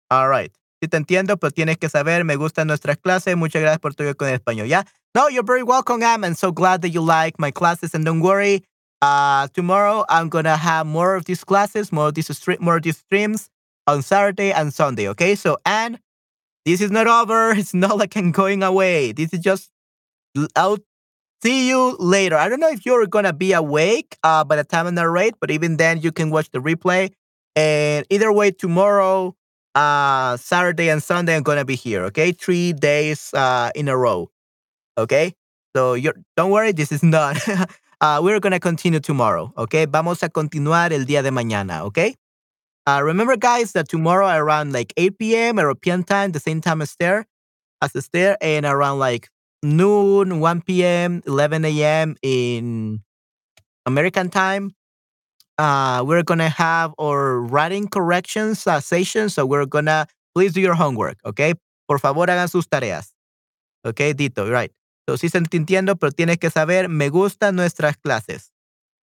A: All right. Sí te entiendo, pero tienes que saber, me gustan nuestras clases. Muchas gracias por tu con el español. Yeah. No, you're very welcome, Am. I'm so glad that you like my classes. And don't worry, uh, tomorrow I'm gonna have more of these classes, more of these stream, more of these streams on Saturday and Sunday. Okay. So and this is not over. It's not like I'm going away. This is just out See you later. I don't know if you're gonna be awake uh, by the time I narrate, but even then, you can watch the replay. And either way, tomorrow, uh, Saturday and Sunday, I'm gonna be here. Okay, three days uh, in a row. Okay, so you're don't worry, this is not. uh, we're gonna continue tomorrow. Okay, vamos a continuar el día de mañana. Okay. Uh, remember, guys, that tomorrow around like 8 p.m. European time, the same time as there, as is there, and around like noon, 1 p.m., 11 a.m. in American time. Uh, we're gonna have our writing corrections uh, session, so we're gonna please do your homework, okay? Por favor, hagan sus tareas. Okay, Dito, right. So sí se entiendo, pero tienes que saber, me gustan nuestras clases.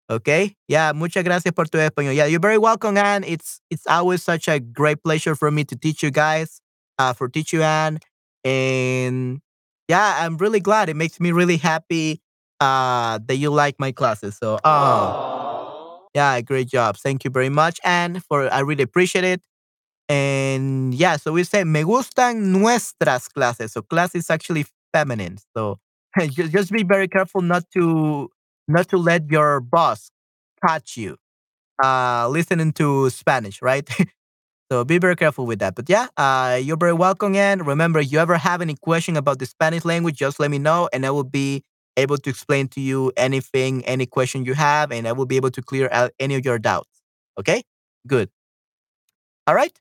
A: Okay? Yeah, muchas gracias por tu español. Yeah, you're very welcome, Anne. It's it's always such a great pleasure for me to teach you guys, uh, for teach you, Anne. And yeah, I'm really glad. It makes me really happy uh, that you like my classes. So, oh, yeah, great job. Thank you very much, and for I really appreciate it. And yeah, so we say me gustan nuestras clases. So class is actually feminine. So just, just be very careful not to not to let your boss catch you uh listening to Spanish, right? So be very careful with that. But yeah, uh, you're very welcome. And remember, if you ever have any question about the Spanish language, just let me know, and I will be able to explain to you anything, any question you have, and I will be able to clear out any of your doubts. Okay, good. All right.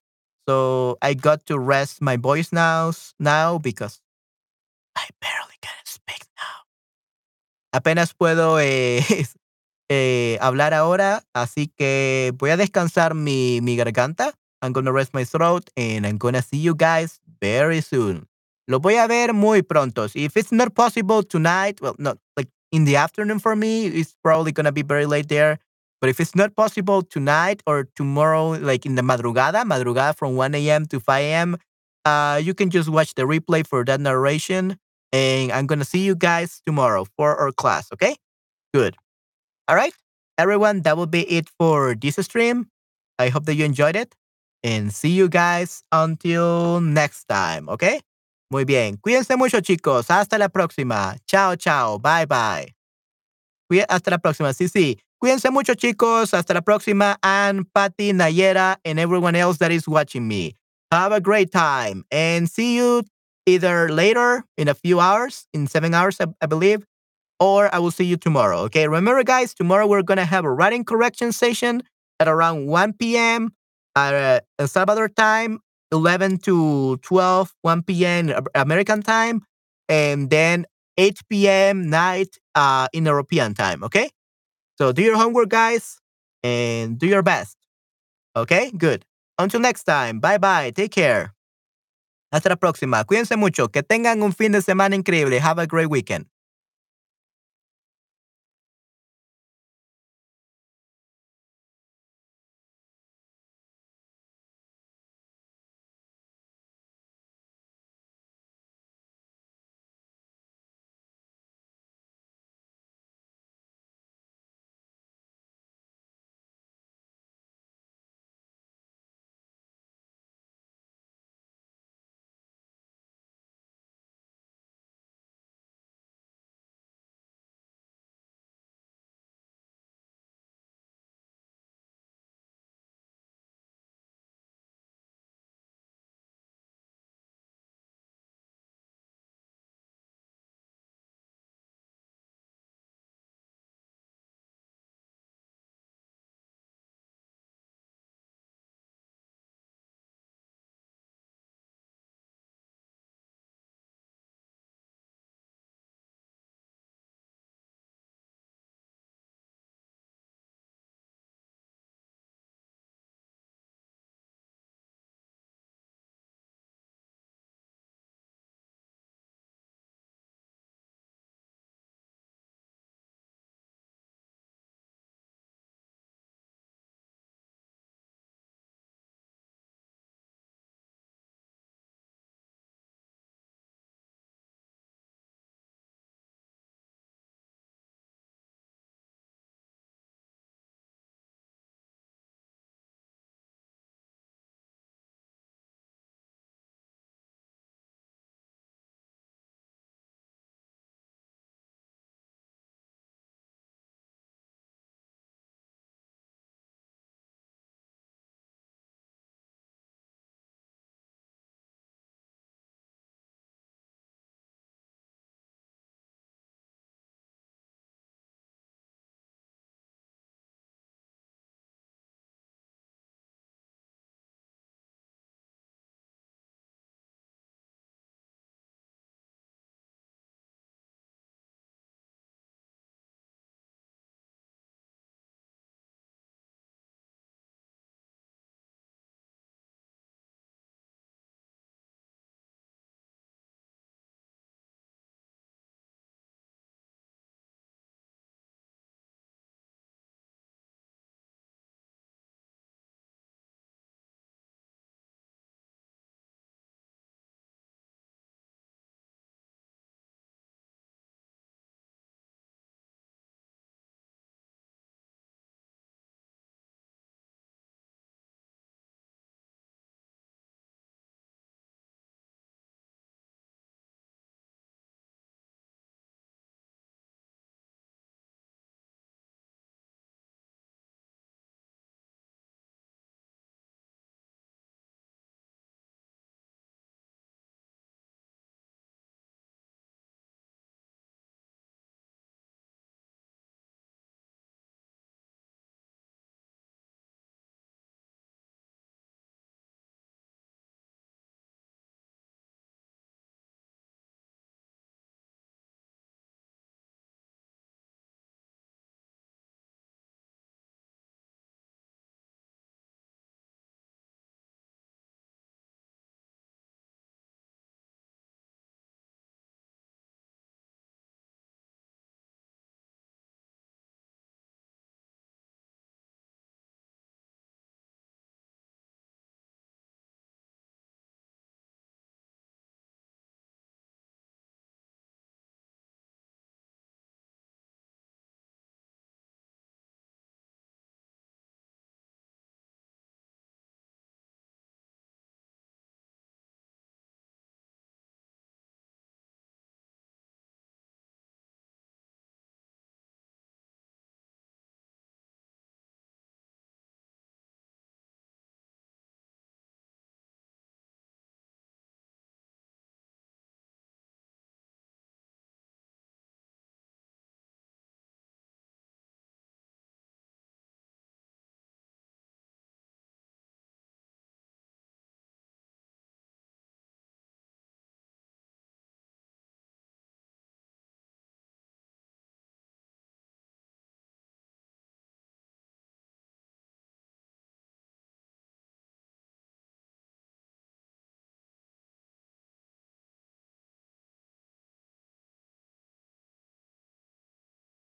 A: So I got to rest my voice now, now because I barely. Apenas puedo eh, eh, hablar ahora, así que voy a descansar mi, garganta I'm gonna rest my throat and I'm gonna see you guys very soon. Lo voy a ver muy pronto. If it's not possible tonight, well, not like in the afternoon for me, it's probably gonna be very late there. But if it's not possible tonight or tomorrow, like in the madrugada, madrugada from 1 a.m. to 5 a.m., uh, you can just watch the replay for that narration. And I'm going to see you guys tomorrow for our class. Okay? Good. All right. Everyone, that will be it for this stream. I hope that you enjoyed it. And see you guys until next time. Okay? Muy bien. Cuídense mucho, chicos. Hasta la próxima. Chao, chao. Bye, bye. Hasta la próxima. Sí, sí. Cuídense mucho, chicos. Hasta la próxima. And Patty, Nayera, and everyone else that is watching me. Have a great time and see you either later in a few hours, in seven hours, I, I believe, or I will see you tomorrow. Okay. Remember, guys, tomorrow we're going to have a writing correction session at around 1 p.m. uh, Salvador time, 11 to 12, 1 p.m. American time, and then 8 p.m. night uh, in European time. Okay. So do your homework, guys, and do your best. Okay, good. Until next time, bye bye, take care. Hasta la próxima, cuídense mucho, que tengan un fin de semana increíble. Have a great weekend.